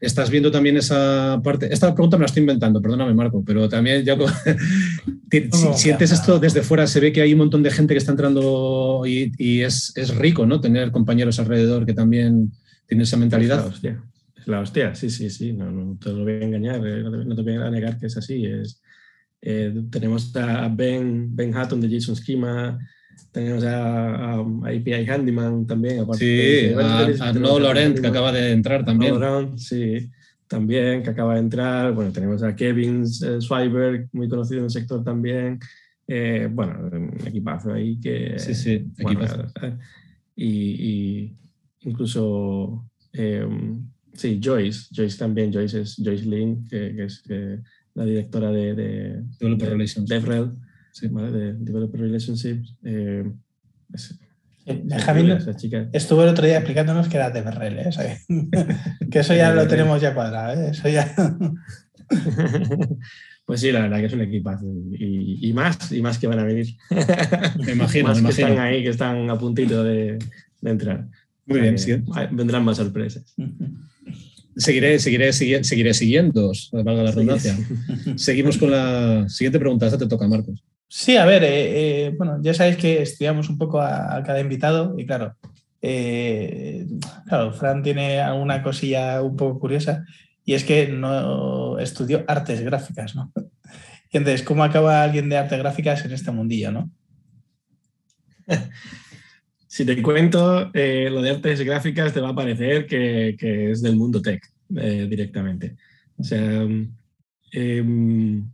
estás viendo también esa parte. Esta pregunta me la estoy inventando, perdóname, Marco, pero también ya sientes esto desde fuera, se ve que hay un montón de gente que está entrando y, es, rico, ¿no? Tener compañeros alrededor que también tienen esa mentalidad. Es la hostia, es la hostia. sí, sí, sí, no, te lo voy a engañar, eh, no te, voy a negar que es así. Es, eh, tenemos a Ben, ben Hatton de JSON Schema, tenemos a, API Handyman también. sí, a, No Laurent, que acaba de entrar también. No sí, también, que acaba de entrar. Bueno, tenemos a Kevin eh, muy conocido en el sector también. Eh, bueno, un equipazo ahí que... Sí, sí, equipazo. y, incluso, em, sí, Joyce, Joyce también, Joyce es Joyce Lin, que, es la directora de, de, Developer Relations. DevRel sí, ¿vale? de Developer Relationships. Eh, estuvo el otro día explicándonos que era de Berrel, ¿eh? que eso ya lo tenemos ya cuadrado, ¿eh? eso ya... Pues sí, la verdad que es un equipazo y, y, más, y más que van a venir. Me imagino, más que están ahí, que están a puntito de, de entrar. Muy bien, sí. Vendrán más sorpresas. Seguiré, seguiré, seguiré, siguiendo, valga la redundancia. Seguimos con la siguiente pregunta. Esta te toca, Marcos. Sí, a ver, eh, eh, bueno, ya sabéis que estudiamos un poco a, cada invitado y claro, eh, claro, Fran tiene alguna cosilla un poco curiosa y es que no estudió artes gráficas, ¿no? Entonces, ¿cómo acaba alguien de artes gráficas en este mundillo, no? Si te cuento lo de artes gráficas, te va a parecer que, es del mundo tech directamente. O sea, em,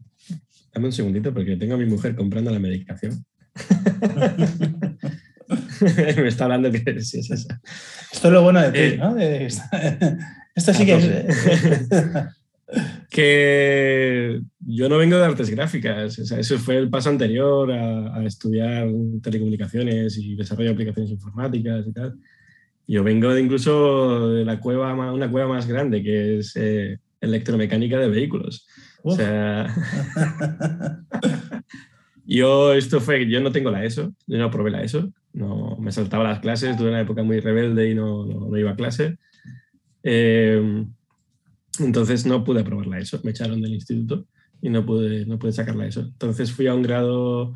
Dame un segundito porque tengo a mi mujer comprando la medicación. Me está hablando que sí es eso. Esto es lo bueno de ti, eh, ¿no? Esto sí que es. que yo no vengo de artes gráficas. O sea, eso fue el paso anterior a, estudiar telecomunicaciones y desarrollo de aplicaciones informáticas y tal. Yo vengo de incluso de la cueva, una cueva más grande que es eh, electromecánica de vehículos. Yo esto fue, yo no tengo la ESO, yo no probé la ESO, no, me saltaba las clases, tuve una época muy rebelde y no, no, iba a clase. Eh, entonces no pude probar la ESO, me echaron del instituto y no pude, no pude sacar la ESO. Entonces fui a un grado,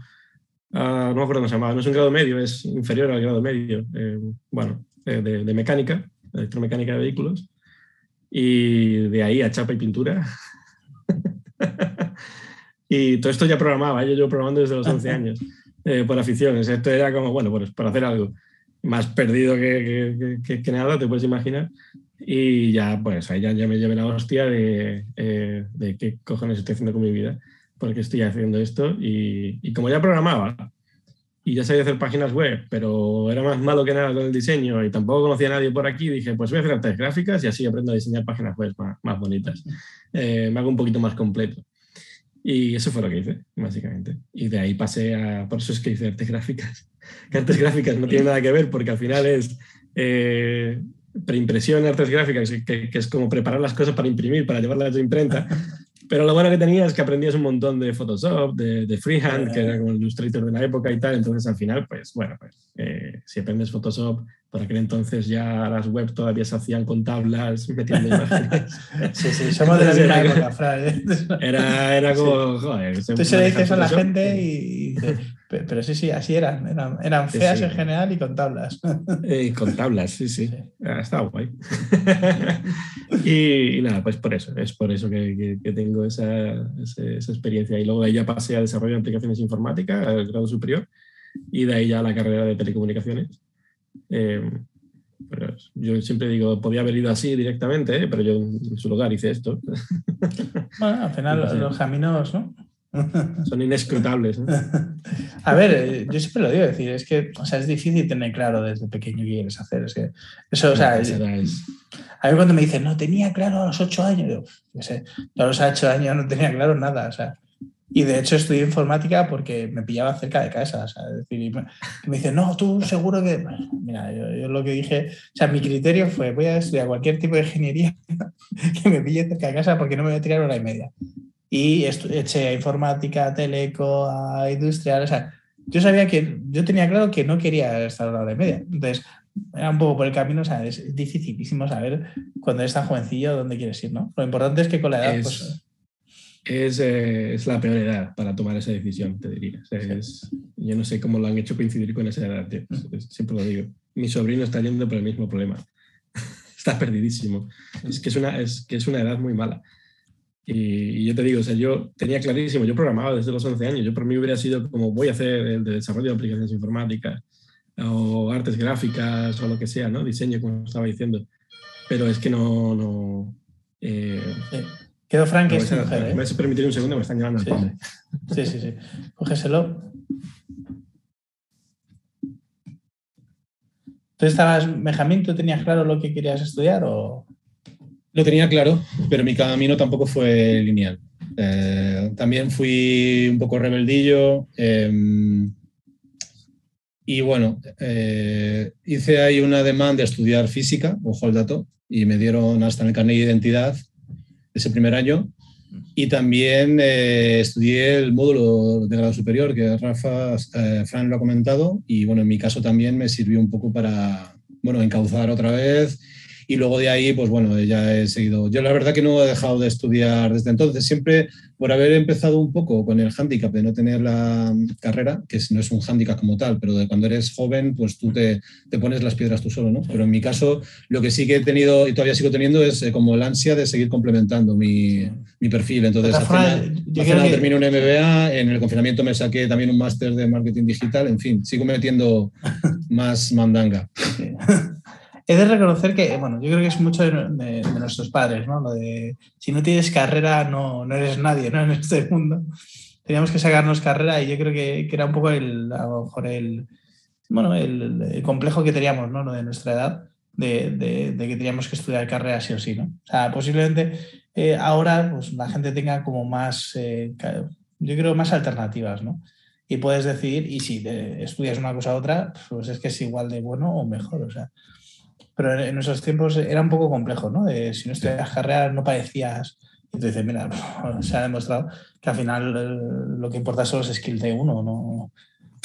no me acuerdo cómo se llamaba, no es un grado medio, es inferior al grado medio, eh, bueno, de, de mecánica, electromecánica de vehículos. Y de ahí a chapa y pintura, y todo esto ya programaba, yo llevo programando desde los 11 años, eh, por aficiones. Esto era como, bueno, pues para hacer algo más perdido que, que, nada, te puedes imaginar. Y ya, pues ahí ya, ya me llevé la hostia de, eh, de qué cojones estoy haciendo con mi vida, porque estoy haciendo esto. Y, y, como ya programaba y ya sabía hacer páginas web, pero era más malo que nada con el diseño y tampoco conocía a nadie por aquí, dije, pues voy a hacer artes gráficas y así aprendo a diseñar páginas web más, más bonitas. Eh, me hago un poquito más completo. Y eso fue lo que hice, básicamente. Y de ahí pasé a... Por eso es que hice artes gráficas. Que artes gráficas no tiene nada que ver porque al final es eh, preimpresión, artes gráficas, que, es como preparar las cosas para imprimir, para llevarlas a tu imprenta. Pero lo bueno que tenía es que aprendías un montón de Photoshop, de, de Freehand, que era como el Illustrator de la época y tal. Entonces, al final, pues bueno, pues, eh, si aprendes Photoshop, por aquel entonces ya las web todavía se hacían con tablas, metiendo imágenes. Sí, sí, somos de la misma época, Fran. Era, era como, joder. Tú se le dices a la gente y, pero sí, sí, así eran. Eran, feas en general y con tablas. Y con tablas, sí, sí. Ah, estaba guay. y, nada, pues por eso. Es por eso que, que, tengo esa, esa, experiencia. Y luego de ahí ya pasé a desarrollo de aplicaciones informáticas, al grado superior. Y de ahí ya a la carrera de telecomunicaciones eh, pero yo siempre digo, podía haber ido así directamente, ¿eh? pero yo en su lugar hice esto. Bueno, al final los, caminos ¿no? son inescrutables. A ver, eh, yo siempre lo digo, decir, es que o sea, es difícil tener claro desde pequeño qué quieres hacer. Es que eso, o sea, a ver cuando me dicen, no, tenía claro a los ocho años, yo, yo sé, a los ocho años no tenía claro nada, o sea, y de hecho estudié informática porque me pillaba cerca de casa. O sea, decir, me, me dice, no, tú seguro que. mira, yo, lo que dije, o sea, mi criterio fue: voy a estudiar cualquier tipo de ingeniería que me pille cerca de casa porque no me voy a tirar hora y media. Y eché a informática, a teleco, a industrial. O sea, yo sabía que. Yo tenía claro que no quería estar hora y media. Entonces, era un poco por el camino, o sea, es dificilísimo saber cuando eres tan jovencillo dónde quieres ir, ¿no? Lo importante es que con la edad, pues es, eh, es, la peor edad para tomar esa decisión, te diría. yo no sé cómo lo han hecho coincidir con esa edad, siempre lo digo. Mi sobrino está yendo por el mismo problema. está perdidísimo. Es que es, una, es que es una edad muy mala. Y, yo te digo, o sea, yo tenía clarísimo, yo programaba desde los 11 años, yo por mí hubiera sido como voy a hacer el de desarrollo de aplicaciones informáticas o artes gráficas o lo que sea, ¿no? Diseño, como estaba diciendo. Pero es que no... no eh, Quedó Frank es mujer. ¿Me vas a permitir un segundo? Me están llamando sí. Sí, sí, sí. Cógeselo. ¿Tú estabas, Benjamín, tú tenías claro lo que querías estudiar o...? Lo tenía claro, pero mi camino tampoco fue lineal. Eh, también fui un poco rebeldillo eh, y bueno, eh, hice ahí una demanda de estudiar física, ojo al dato, y me dieron hasta en el carnet de identidad ese primer año. Y también eh, estudié el módulo de grado superior, que Rafa, eh, Fran lo ha comentado, y bueno, en mi caso también me sirvió un poco para, bueno, encauzar otra vez y luego de ahí, pues bueno, ya he seguido. Yo la verdad que no he dejado de estudiar desde entonces, siempre por haber empezado un poco con el hándicap de no tener la carrera, que no es un hándicap como tal, pero de cuando eres joven, pues tú te, te pones las piedras tú solo, ¿no? Pero en mi caso, lo que sí que he tenido y todavía sigo teniendo es eh, como la ansia de seguir complementando mi, mi perfil. Entonces, hace nada terminé un MBA, en el confinamiento me saqué también un máster de marketing digital, en fin, sigo metiendo más mandanga. He de reconocer que, bueno, yo creo que es mucho de, nuestros padres, ¿no? Lo de si no tienes carrera, no, no eres nadie, ¿no? En este mundo. Teníamos que sacarnos carrera y yo creo que, que era un poco el, a lo mejor el, bueno, el, complejo que teníamos, ¿no? Lo de nuestra edad, de, de, que teníamos que estudiar carrera sí o sí, ¿no? O sea, posiblemente eh, ahora pues, la gente tenga como más, eh, yo creo, más alternativas, ¿no? Y puedes decidir, y si estudias una cosa u otra, pues es que es igual de bueno o mejor, o sea pero en nuestros tiempos era un poco complejo, ¿no? De, si no estudias carrera no parecías... Y tú dices, mira, se ha demostrado que al final eh, lo que importa son los skills de uno, ¿no?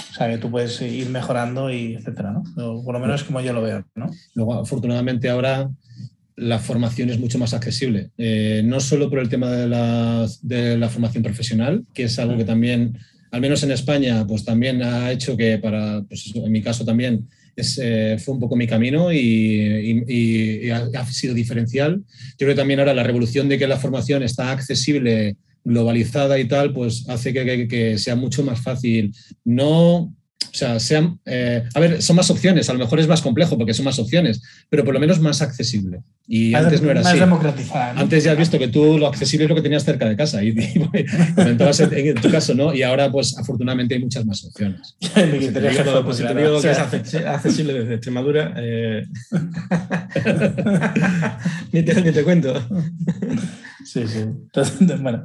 O sea, que tú puedes ir mejorando y etcétera, ¿no? por lo menos es como yo lo veo, ¿no? Luego, afortunadamente ahora la formación es mucho más accesible, eh, no solo por el tema de la, de la formación profesional, que es algo que también, al menos en España, pues también ha hecho que para, pues en mi caso también, eh, fue un poco mi camino y, ha, sido diferencial. Yo creo que también ahora la revolución de que la formación está accesible, globalizada y tal, pues hace que, que sea mucho más fácil. No o sea, sean, eh, a ver, son más opciones, a lo mejor es más complejo porque son más opciones, pero por lo menos más accesible. Y antes no era más así. democratizada. Antes ya has visto que tú lo accesible es lo que tenías cerca de casa y, comentabas en, tu caso, ¿no? Y ahora, pues afortunadamente hay muchas más opciones. si te digo, pues, te digo que es accesible desde Extremadura, eh... ni, te, ni te cuento. Sí, sí. Entonces, bueno,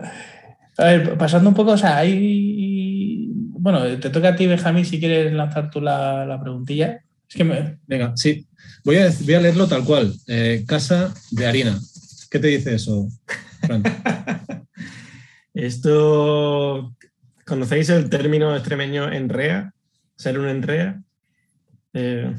a ver, pasando un poco, o sea, hay bueno, te toca a ti, Benjamín, si quieres lanzar tú la, preguntilla. Es que me... Venga, sí. Voy a, voy a leerlo tal cual. Eh, casa de harina. ¿Qué te dice eso, Fran? Esto, ¿conocéis el término extremeño enrea? ¿Ser un enrea? Eh,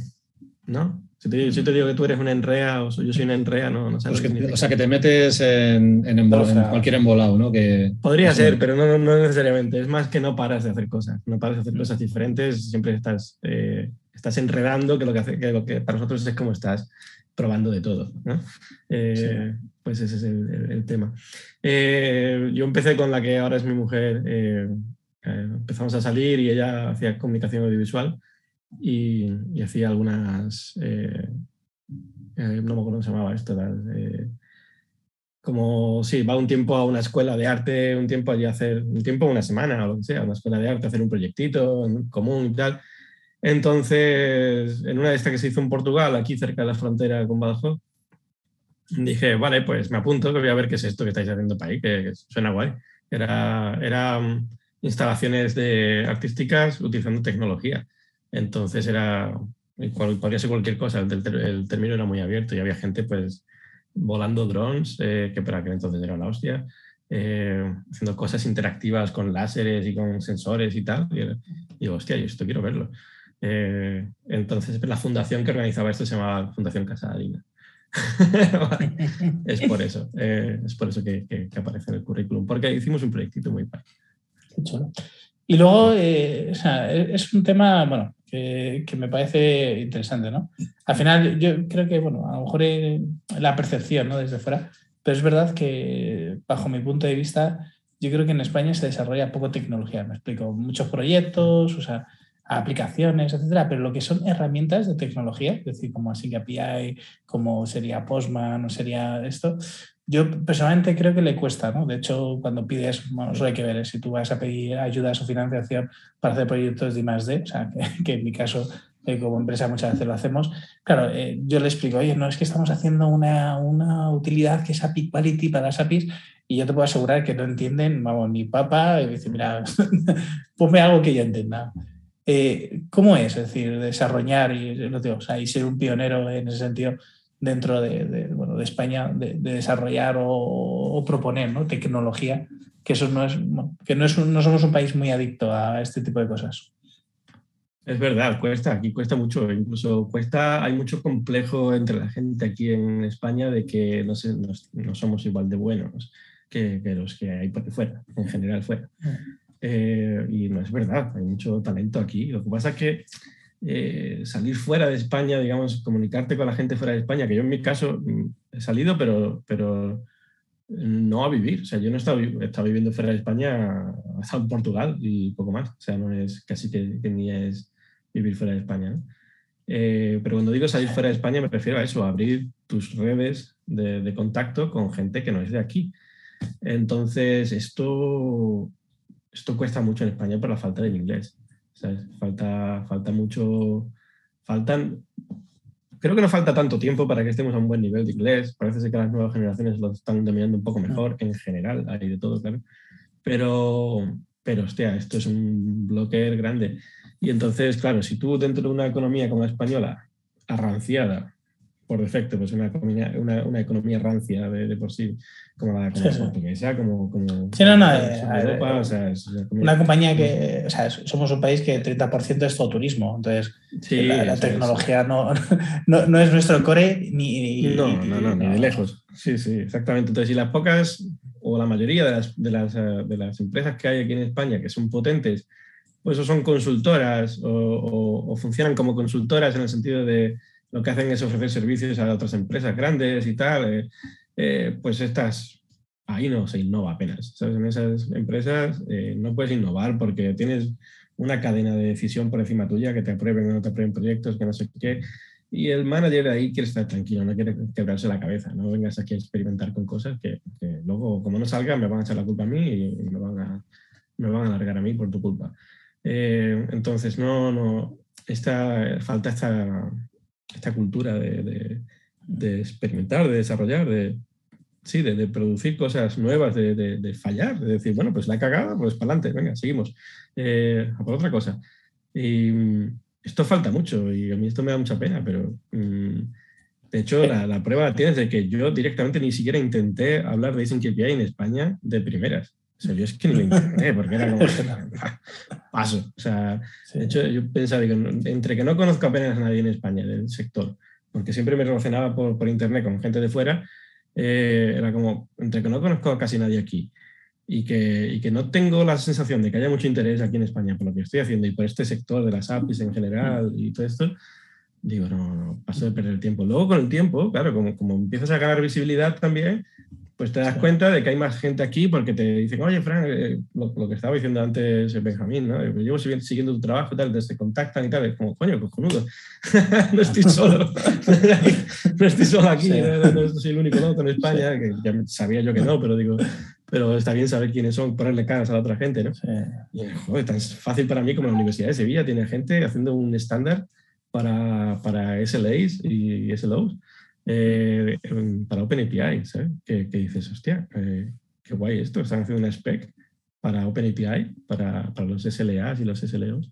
¿No? Si te, digo que tú eres una enrea o yo soy una enrea, no, no sabes. Pues o sea, que te metes en, cualquier embolado, ¿no? Que, podría ser, pero no, no, necesariamente. Es más que no paras de hacer cosas. No paras de hacer mm. cosas diferentes, siempre estás, eh, estás enredando, que lo que, hace, que lo que para nosotros es como estás probando de todo. Eh, pues ese es el, tema. Eh, yo empecé con la que ahora es mi mujer. empezamos a salir y ella hacía comunicación audiovisual y, hacía algunas, eh, eh, no me acuerdo cómo se llamaba esto, como, sí, va un tiempo a una escuela de arte, un tiempo allí a hacer, un tiempo, una semana o lo que sea, una escuela de arte, hacer un proyectito en común y tal. Entonces, en una de estas que se hizo en Portugal, aquí cerca de la frontera con Badajoz, dije, vale, pues me apunto, que voy a ver qué es esto que estáis haciendo para ahí, que, suena guay. Era, era instalaciones de, artísticas utilizando tecnología. Entonces era, podría ser cualquier cosa, el, término era muy abierto y había gente pues volando drones, eh, que para aquel entonces era la hostia, eh, haciendo cosas interactivas con láseres y con sensores y tal. Y, digo, hostia, yo esto quiero verlo. Eh, entonces, la fundación que organizaba esto se llamaba Fundación Casadina. es por eso, es por eso que, aparece en el currículum, porque hicimos un proyectito muy padre. Y luego, es un tema, bueno, que, me parece interesante, ¿no? Al final, yo creo que, bueno, a lo mejor la percepción, ¿no? Desde fuera, pero es verdad que, bajo mi punto de vista, yo creo que en España se desarrolla poco tecnología, me explico, muchos proyectos, o sea, aplicaciones, etcétera, pero lo que son herramientas de tecnología, es decir, como así API, como sería Postman o sería esto, yo personalmente creo que le cuesta, ¿no? De hecho, cuando pides, bueno, eso hay que ver, ¿eh? si tú vas a pedir ayuda o financiación para hacer proyectos de I+.D., o sea, que, en mi caso eh, como empresa muchas veces lo hacemos, claro, eh, yo le explico, oye, no es que estamos haciendo una, una, utilidad que es API Quality para las APIs y yo te puedo asegurar que no entienden, vamos, mi papá, y dice, mira, ponme algo que yo entienda. ¿Cómo es? Es decir, desarrollar y, lo digo, o sea, y ser un pionero en ese sentido dentro de, bueno, de España de, desarrollar o, proponer ¿no? tecnología, que eso no es, que no, es no somos un país muy adicto a este tipo de cosas. Es verdad, cuesta, aquí cuesta mucho, incluso cuesta, hay mucho complejo entre la gente aquí en España de que no, sé, no, somos igual de buenos que, los que hay por fuera, en general fuera. Mm. Eh, y no es verdad, hay mucho talento aquí. Lo que pasa es que eh, salir fuera de España, digamos, comunicarte con la gente fuera de España, que yo en mi caso mm, he salido, pero, pero no a vivir. O sea, yo no he estado, viviendo fuera de España, he estado en Portugal y poco más. O sea, no es casi que, ni es vivir fuera de España. Eh, pero cuando digo salir fuera de España me refiero a eso, abrir tus redes de, de contacto con gente que no es de aquí. Entonces, esto, esto cuesta mucho en España por la falta del inglés. Falta, falta mucho, faltan, creo que no falta tanto tiempo para que estemos a un buen nivel de inglés. Parece ser que las nuevas generaciones lo están dominando un poco mejor en general, hay de todo, claro. Pero, pero hostia, esto es un bloque grande. Y entonces, claro, si tú dentro de una economía como la española, arranciada, por defecto, pues una economía, una, una economía rancia de, por sí, como la, como portuguesa, como, como sí, no, no, eh, Europa, o sea, es una, compañía que, o sea, somos un país que 30% es todo turismo, entonces sí, la, tecnología no, no, no, es nuestro core ni... no, no, no, ni de lejos. Sí, sí, exactamente. Entonces, y las pocas, o la mayoría de las, de las, eh, de las empresas que hay aquí en España que son potentes, pues o son consultoras o, o funcionan como consultoras en el sentido de lo que hacen es ofrecer servicios a otras empresas grandes y tal, eh, eh, pues estas, ahí no se innova apenas. ¿sabes? En esas empresas eh, no puedes innovar porque tienes una cadena de decisión por encima tuya, que te aprueben o no te aprueben proyectos, que no sé qué. Y el manager de ahí quiere estar tranquilo, no quiere quebrarse la cabeza, no vengas aquí a experimentar con cosas que, luego, como no salgan, me van a echar la culpa a mí y, me, van a, me van a alargar a mí por tu culpa. entonces, no, no, esta, falta esta, esta cultura de, experimentar, de desarrollar, de, sí, de, producir cosas nuevas, de, fallar, de decir, bueno, pues la he cagado, pues para adelante, venga, seguimos, eh, a por otra cosa. Y mm, esto falta mucho y a mí esto me da mucha pena, pero mm, de hecho la, la, prueba la tienes de que yo directamente ni siquiera intenté hablar de Async API en España de primeras. O sea, yo es que ni lo intenté, porque era como, paso. O sea, de hecho, yo pensaba, digo, entre que no conozco apenas a nadie en España del sector, porque siempre me relacionaba por, por internet con gente de fuera, eh, era como, entre que no conozco a casi nadie aquí y que, y que no tengo la sensación de que haya mucho interés aquí en España por lo que estoy haciendo y por este sector de las APIs en general y todo esto, digo, no, no, paso de perder el tiempo. Luego con el tiempo, claro, como, como empiezas a ganar visibilidad también, pues te das cuenta de que hay más gente aquí porque te dicen, oye, Frank, eh, lo, que estaba diciendo antes Benjamín, ¿no? Yo llevo siguiendo tu trabajo y tal, te contactan y tal, es como, coño, cojonudo, no estoy solo, no estoy solo aquí, no, soy el único loco en España, que ya sabía yo que no, pero digo, pero está bien saber quiénes son, ponerle caras a la otra gente, ¿no? Y, joder, tan fácil para mí como la Universidad de Sevilla tiene gente haciendo un estándar para, para SLAs y SLOs eh, para OpenAPI, ¿sabes? Que, dices, hostia, eh, qué guay esto, están haciendo una spec para OpenAPI, para, para los SLAs y los SLOs.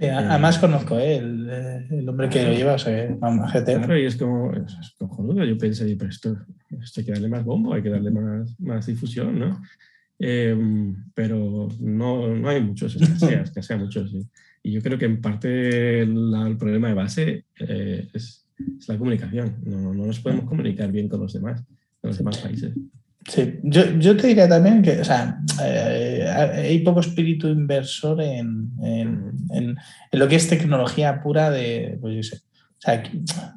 además conozco ¿eh? el, hombre que lo lleva, o sea, GT. Claro, y es como, es cojonudo. Yo pensé, pero esto, esto hay que darle más bombo, hay que darle más, más difusión, ¿no? pero no, no, hay muchos, escaseas, escasea muchos. ¿sí? Y yo creo que en parte el problema de base es es la comunicación. No, no, nos podemos comunicar bien con los demás, con los demás países. Sí, yo, yo te diría también que o sea, eh, hay poco espíritu inversor en, en, en, lo que es tecnología pura de, pues yo sé, o sea,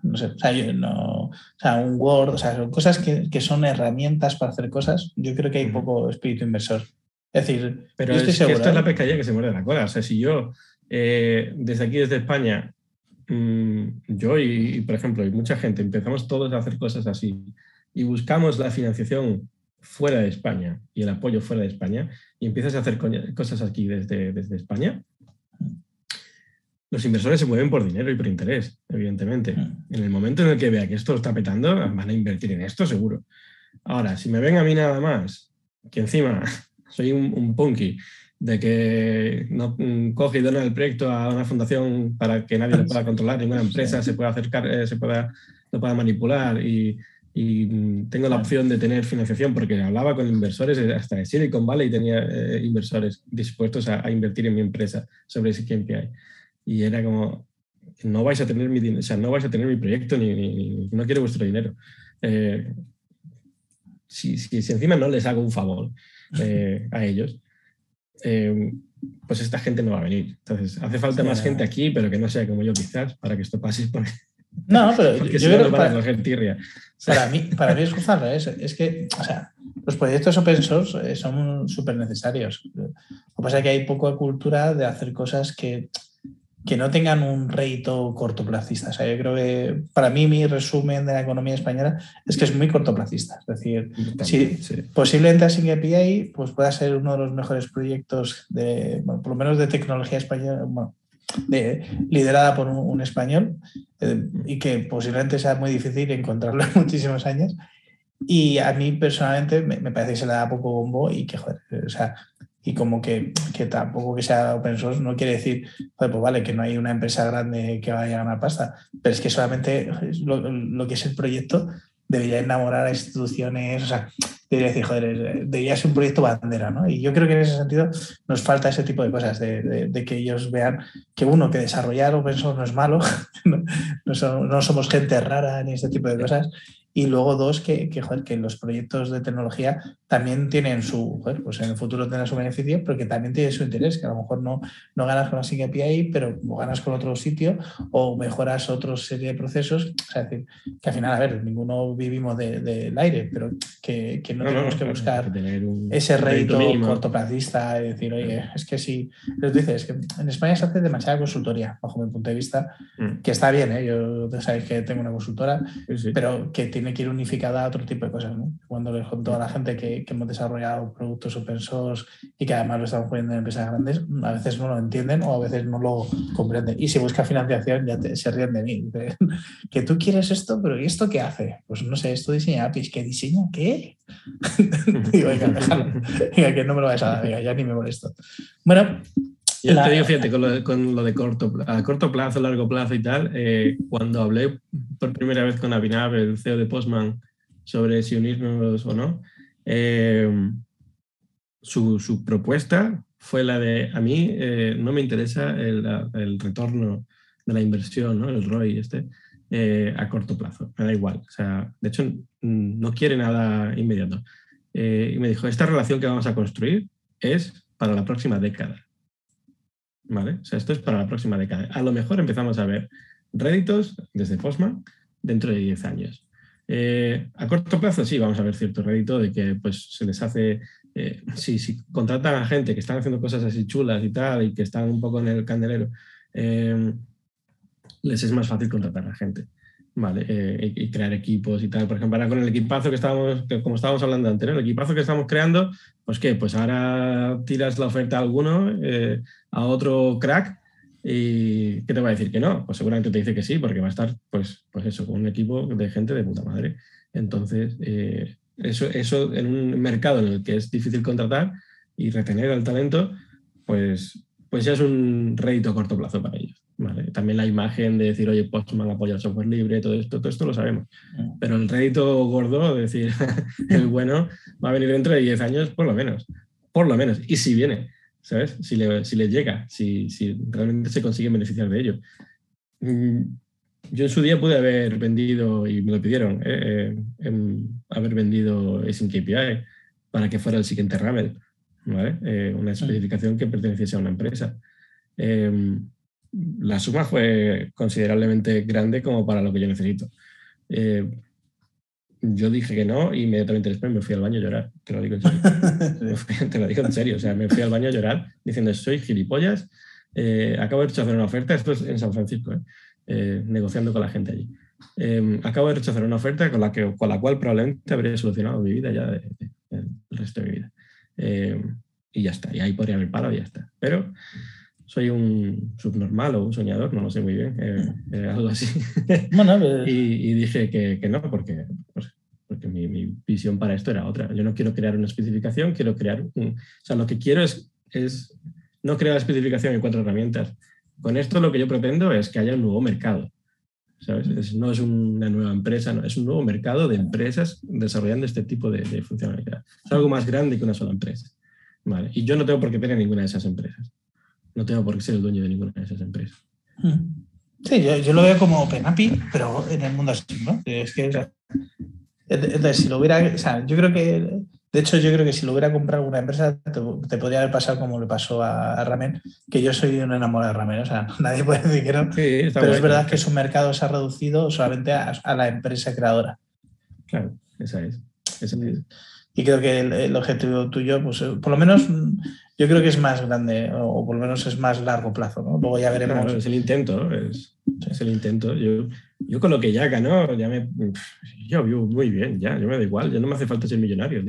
no sé, o sea, yo no, o sea, un Word, o sea, son cosas que, que, son herramientas para hacer cosas. Yo creo que hay poco espíritu inversor. Es decir, pero esto es la ¿eh? pescadilla que se muerde la cola. O sea, si yo eh, desde aquí, desde España, Mm, yo y, por ejemplo, y mucha gente, empezamos todos a hacer cosas así y buscamos la financiación fuera de España y el apoyo fuera de España y empiezas a hacer cosas aquí desde, desde España, los inversores se mueven por dinero y por interés, evidentemente. Mm. En el momento en el que vea que esto está petando, van a invertir en esto seguro. Ahora, si me ven a mí nada más, que encima soy un, un punky de que no mm, coge y dona el proyecto a una fundación para que nadie lo pueda controlar, ninguna empresa se pueda acercar, eh, se pueda, lo pueda manipular y, y, mm, tengo la opción de tener financiación porque hablaba con inversores, eh, hasta de Silicon Valley tenía eh, inversores dispuestos a, invertir en mi empresa sobre ese KPI. Y era como, no vais a tener mi o sea, no vais a tener mi proyecto ni, no quiero vuestro dinero. si, si, si, encima no les hago un favor a ellos, eh, pues esta gente no va a venir. Entonces, hace falta más gente aquí, pero que no sea como yo quizás, para que esto pase. Porque, no, pero yo creo que para, para, mí, para mí es justo al revés. Es que, o sea, los proyectos open source eh, son súper necesarios. Lo que pasa es que hay poca cultura de hacer cosas que que no tengan un rédito cortoplacista. O sea, yo creo que para mí mi resumen de la economía española es que es muy cortoplacista. Es decir, si posiblemente Async API pues pueda ser uno de los mejores proyectos de, bueno, por lo menos de tecnología española, bueno, de, liderada por un, español eh, y que posiblemente sea muy difícil encontrarlo en muchísimos años. Y a mí personalmente me, me, parece que se le da poco bombo y que, joder, o sea, y como que, que, tampoco que sea open source no quiere decir, pues vale, que no hay una empresa grande que vaya a ganar pasta, pero es que solamente lo, lo que es el proyecto debería enamorar a instituciones, o sea, debería decir, joder, debería ser un proyecto bandera, ¿no? Y yo creo que en ese sentido nos falta ese tipo de cosas, de, de, que ellos vean que uno, que desarrollar open source no es malo, no, no, no somos gente rara ni este tipo de cosas, y luego dos, que, que, joder, que los proyectos de tecnología también tienen su, joder, pues en el futuro tendrán su beneficio, pero que también tiene su interés, que a lo mejor no, no ganas con la Sync API, pero ganas con otro sitio o mejoras otra serie de procesos. O sea, decir, que al final, a ver, ninguno vivimos del de, aire, pero que, que no, tenemos que buscar ese rédito cortoplacista y decir, oye, es que si, les dices, que en España se hace demasiada consultoría, bajo mi punto de vista, mm. que está bien, ¿eh? yo sabéis que tengo una consultora, pero que tiene que ir unificada a otro tipo de cosas. ¿no? Cuando les con toda la gente que, que, hemos desarrollado productos open source y que además lo estamos poniendo en empresas grandes, a veces no lo entienden o a veces no lo comprenden. Y si busca financiación, ya se ríen de mí. que tú quieres esto, pero ¿y esto qué hace? Pues no sé, esto diseña APIs. ¿Qué diseña? ¿Qué? digo, venga, que no me lo vais a dar, venga, ya ni me molesto. Bueno, yo te digo, fíjate, con lo, de, corto, a corto plazo, largo plazo y tal, eh, cuando hablé por primera vez con Abhinav, el CEO de Postman, sobre si unirnos o no, eh, su, propuesta fue la de, a mí eh, no me interesa el, retorno de la inversión, ¿no? el ROI este, a corto plazo, me da igual. O sea, de hecho, no quiere nada inmediato. y me dijo, esta relación que vamos a construir es para la próxima década. ¿Vale? O sea, esto es para la próxima década. A lo mejor empezamos a ver réditos desde Postman dentro de 10 años. Eh, a corto plazo sí, vamos a ver cierto rédito de que pues, se les hace, eh, si, si, contratan a gente que están haciendo cosas así chulas y tal, y que están un poco en el candelero, eh, les es más fácil contratar a gente. Vale, y crear equipos y tal. Por ejemplo, ahora con el equipazo que estábamos, como estábamos hablando antes, el equipazo que estamos creando, pues qué, pues ahora tiras la oferta a alguno, a otro crack, ¿Y qué te va a decir que no? Pues seguramente te dice que sí, porque va a estar, pues, pues eso, con un equipo de gente de puta madre. Entonces, eh, eso, eso en un mercado en el que es difícil contratar y retener al talento, pues, pues ya es un rédito a corto plazo para ellos. También la imagen de decir, oye, Postman apoya el software libre, todo esto, todo esto lo sabemos. Mm. Pero el rédito gordo, de decir, el bueno, va a venir dentro de 10 años, por lo menos. Por lo menos. Y si viene. ¿sabes? Si, le, si les llega, si, si, realmente se consigue beneficiar de ello. Mm, yo en su día pude haber vendido, y me lo pidieron, eh, eh haber vendido Async API para que fuera el siguiente Ramel, ¿vale? Eh, una especificación que perteneciese a una empresa. Em, la suma fue considerablemente grande como para lo que yo necesito. Eh, yo dije que no y inmediatamente después me fui al baño a llorar. Te lo digo en serio. Te lo digo en serio. O sea, me fui al baño a llorar diciendo, soy gilipollas, eh, acabo de rechazar una oferta, esto es en San Francisco, negociando con la gente allí. acabo de rechazar una oferta con la, que, con la cual probablemente habría solucionado mi vida ya el resto de mi vida. Y ya está. Y ahí podría haber parado y ya está. Pero soy un subnormal o un soñador, no lo sé muy bien, algo así. y, dije que, que no, porque pues, porque mi, visión para esto era otra. Yo no quiero crear una especificación, quiero crear un... O sea, lo que quiero es, es no crear la especificación en cuatro herramientas. Con esto lo que yo pretendo es que haya un nuevo mercado. ¿Sabes? no es una nueva empresa, no, es un nuevo mercado de empresas desarrollando este tipo de, de funcionalidad. Es algo más grande que una sola empresa. Vale. Y yo no tengo por qué tener ninguna de esas empresas. No tengo por qué ser el dueño de ninguna de esas empresas. Sí, yo, yo lo veo como OpenAPI, pero en el mundo así, ¿no? Es que entonces, si lo hubiera, o sea, yo creo que, de hecho, yo creo que si lo hubiera comprado alguna empresa, te, podría haber pasado como le pasó a, Ramen, que yo soy un enamorado de Ramen, o sea, nadie puede decir que no. pero es verdad que su mercado se ha reducido solamente a, la empresa creadora. Claro, esa es. Y creo que el, objetivo tuyo, pues por lo menos yo creo que es más grande, o, por lo menos es más largo plazo, ¿no? Luego ya veremos. es el intento, es, es el intento. Yo, yo con lo que ya ganó, ya me, yo vivo muy bien, ya, yo me da igual, ya no me hace falta ser millonario.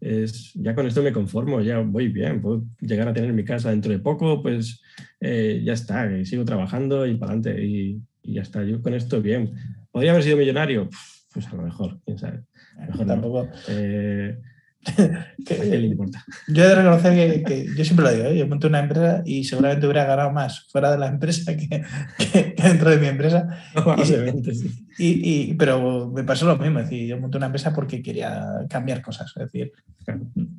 Es, ya con esto me conformo, ya voy bien, puedo llegar a tener mi casa dentro de poco, pues eh, ya está, sigo trabajando y para adelante y, y, ya está, yo con esto bien. ¿Podría haber sido millonario? Pues a lo mejor, quién sabe. Mejor tampoco. Eh, que, le importa? Yo he de reconocer que, yo siempre lo digo, ¿eh? yo monté una empresa y seguramente hubiera ganado más fuera de la empresa que, dentro de mi empresa. y, pero me pasó lo mismo, es decir, yo monté una empresa porque quería cambiar cosas, es decir,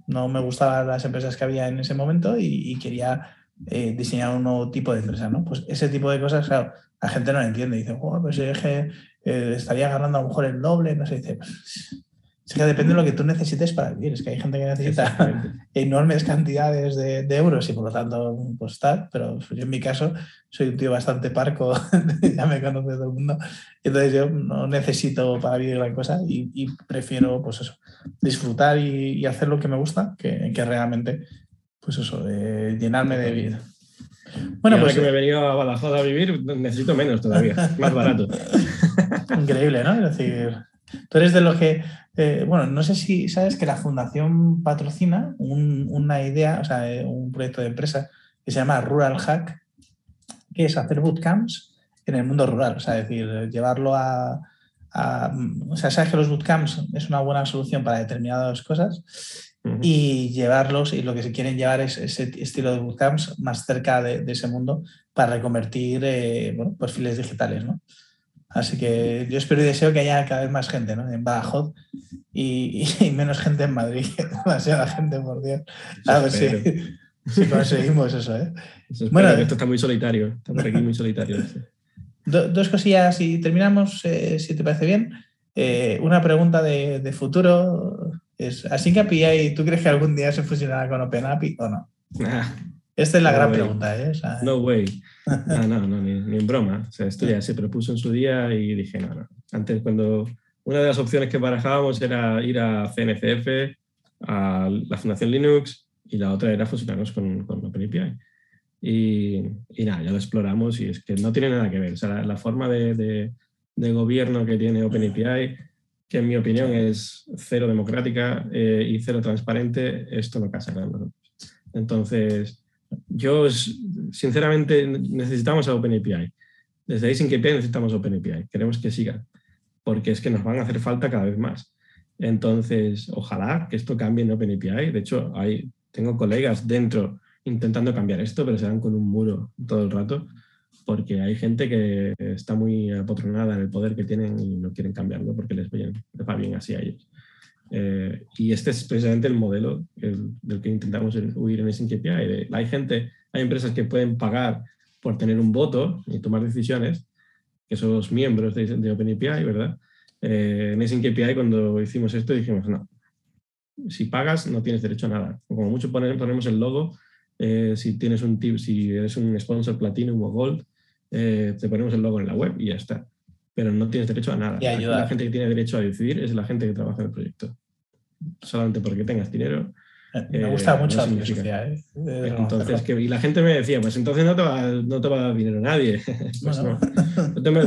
no me gustaban las empresas que había en ese momento y, quería eh, diseñar un nuevo tipo de empresa, ¿no? Pues ese tipo de cosas, claro, la gente no lo entiende, dice, pues es que eh, estaría ganando a lo mejor el doble, no sé, dice, pues, es que depende de lo que tú necesites para vivir. Es que hay gente que necesita enormes cantidades de, euros y por lo tanto, pues tal. Pero yo en mi caso soy un tío bastante parco, ya me conoce todo el mundo. Entonces yo no necesito para vivir la cosa y, prefiero, pues eso, disfrutar y, hacer lo que me gusta que, que realmente, pues eso, llenarme de vida. Bueno, pues que me he venido a Badajoz a vivir, necesito menos todavía, más barato. Increíble, ¿no? Es decir, tú eres de los que eh, bueno, no sé si sabes que la fundación patrocina una idea, o sea, eh, un proyecto de empresa que se llama Rural Hack, que es hacer bootcamps en el mundo rural, o sea, es decir, llevarlo a, o sea, sabes que los bootcamps es una buena solución para determinadas cosas y llevarlos, y lo que se quieren llevar es ese estilo de bootcamps más cerca de, ese mundo para reconvertir eh, perfiles digitales, ¿no? Así que yo espero y deseo que haya cada vez más gente en Badajoz y, menos gente en Madrid. Demasiada gente, por Dios. A ver si, conseguimos eso. ¿eh? bueno, esto está muy solitario. Está por aquí muy solitario. dos cosillas y terminamos, eh, si te parece bien. Eh, una pregunta de, futuro es, ¿así que API tú crees que algún día se fusionará con OpenAPI o no? Ah. Esta es la gran pregunta, ¿eh? no way. No, no, no ni, en broma. O sea, esto ya se propuso en su día y dije, no, no. Antes, cuando, una de las opciones que barajábamos era ir a CNCF, a la Fundación Linux, y la otra era fusionarnos con, con OpenAPI. Y, y, nada, ya lo exploramos y es que no tiene nada que ver. O sea, la, forma de, de, gobierno que tiene OpenAPI, que en mi opinión es cero democrática eh, y cero transparente, esto no casa con nosotros. Entonces, yo sinceramente necesitamos a OpenAPI. Desde que necesitamos OpenAPI. Queremos que siga, porque es que nos van a hacer falta cada vez más. Entonces, ojalá que esto cambie en OpenAPI. De hecho, hay, tengo colegas dentro intentando cambiar esto, pero se dan con un muro todo el rato, porque hay gente que está muy apotronada en el poder que tienen y no quieren cambiarlo porque les, va bien así a ellos. Eh, y este es precisamente el modelo del que intentamos huir en Sync API. Hay gente, hay empresas que pueden pagar por tener un voto y tomar decisiones, que son los miembros de, de OpenAPI, ¿verdad? Eh, en Async API cuando hicimos esto dijimos, no, si pagas no tienes derecho a nada. Como mucho ponemos el logo, eh, si tienes un tip, si eres un sponsor Platinum o Gold, eh, te ponemos el logo en la web y ya está. Pero no tienes derecho a nada. La gente que tiene derecho a decidir es la gente que trabaja en el proyecto. Solamente porque tengas dinero. Me gusta mucho la filosofía. Entonces, que, y la gente me decía, pues entonces no te va, no te va a dar dinero nadie. pues, no.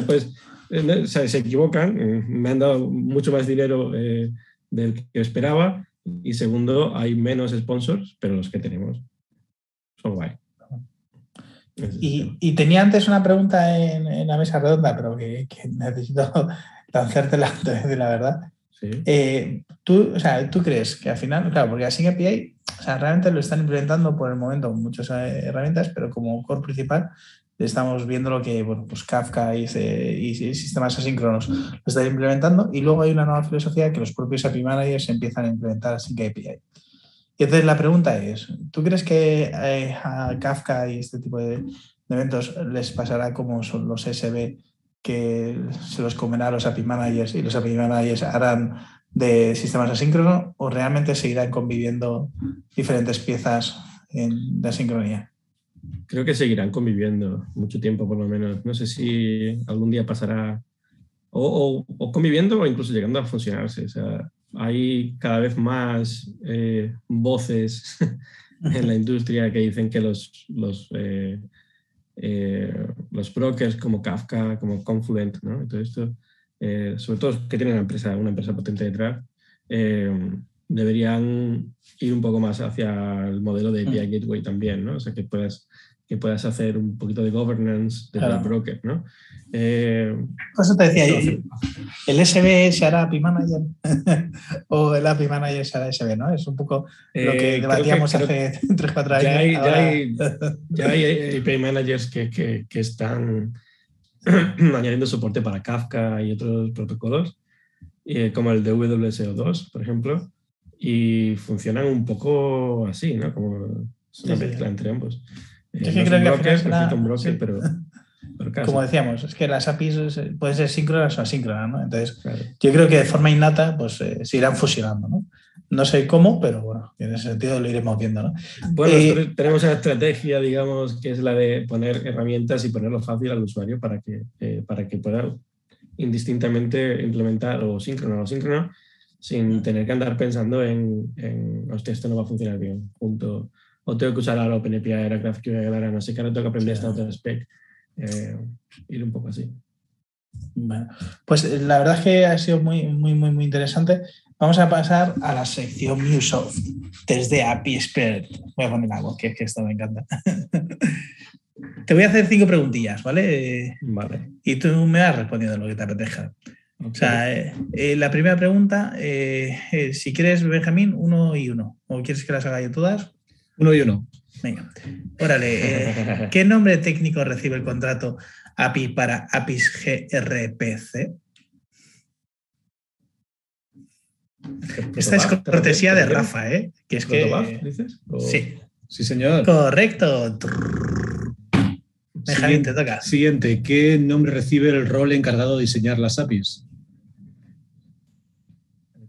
pues eh, se equivocan, eh, me han dado mucho más dinero eh, del que esperaba y segundo, hay menos sponsors, pero los que tenemos son guay. Y, tenía antes una pregunta en, la mesa redonda, pero que, necesito lanzártela de la verdad. ¿tú, o sea, ¿Tú crees que al final, claro, porque así API, o sea, realmente lo están implementando por el momento muchas herramientas, pero como core principal estamos viendo lo que bueno, pues Kafka y, sistemas asíncronos lo están implementando y luego hay una nueva filosofía que los propios API managers empiezan a implementar sin API. Y entonces la pregunta es, ¿tú crees que eh, a Kafka y este tipo de, eventos les pasará como son los SB que se los comerán los API managers y los API managers harán de sistemas asíncronos o realmente seguirán conviviendo diferentes piezas de asincronía? creo que seguirán conviviendo mucho tiempo por lo menos. No sé si algún día pasará o, conviviendo o incluso llegando a funcionarse. O sea, hay cada vez más eh, voces en la industria que dicen que los, los, eh, eh, los brokers como Kafka, como Confluent, ¿no? todo esto, sobre todo que tienen una empresa, una empresa potente detrás, deberían ir un poco más hacia el modelo de API Gateway también, ¿no? O sea, que puedas que puedas hacer un poquito de governance desde el broker, ¿no? Eh, Por eso te decía, ¿el SB se hará API Manager o el API Manager se hará SB, ¿no? Es un poco lo que eh, debatíamos hace 3-4 años. Ya hay, ya hay, ya hay, API Managers que, que, que están añadiendo soporte para Kafka y otros protocolos, eh, como el de WSO2, por ejemplo, y funcionan un poco así, ¿no? Como una mezcla entre ambos. Yo creo que pero, Como decíamos, es que las APIs pueden ser síncronas o asíncronas, ¿no? Entonces, yo creo que de forma innata pues, eh, se irán fusionando, ¿no? No sé cómo, pero bueno, en ese sentido lo iremos viendo, ¿no? Bueno, eh, tenemos una estrategia, digamos, que es la de poner herramientas y ponerlo fácil al usuario para que, eh, para que pueda indistintamente implementar o síncrono o síncrono sin tener que andar pensando en, en hostia, esto no va a funcionar bien, junto o tengo que usar ahora OpenAPI, Aircraft, que ahora no sé qué, ahora tengo que aprender esta otra spec. Eh, ir un poco así. Bueno, pues eh, la verdad es que ha sido muy, muy, muy, muy interesante. Vamos a pasar a la sección MuSoft, desde API Expert. Voy a poner algo, que, que esto me encanta. Te voy a hacer cinco preguntillas, ¿vale? Vale. Y tú me vas respondiendo lo que te apetezca. O sea, eh, la primera pregunta, si quieres, Benjamín, uno y uno. ¿O quieres que las haga yo todas? Uno y uno. Venga. Órale, eh, ¿qué nombre técnico recibe el contrato API para APIs GRPC? Esta es cortesía de Rafa, ¿eh? Que es que... dices? Sí. Sí, señor. Correcto. Benjamín, te toca. Siguiente, ¿qué nombre recibe el rol encargado de diseñar las APIs?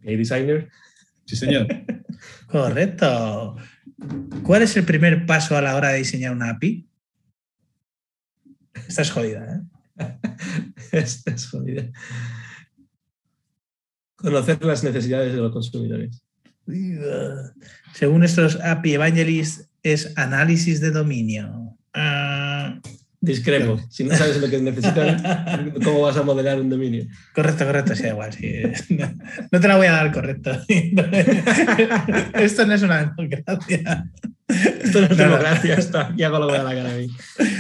API Designer. Sí, señor. Correcto. ¿Cuál es el primer paso a la hora de diseñar una API? Esta es jodida, ¿eh? Esta es jodida. Conocer las necesidades de los consumidores. Según estos API Evangelist, es análisis de dominio. Ah, Discrepo. Si no sabes lo que necesitan, ¿cómo vas a modelar un dominio? Correcto, correcto, sí, igual. Sí. No te la voy a dar correcto. Esto no es una democracia. Esto no es democracia, esto aquí hago lo que da la cara a mí.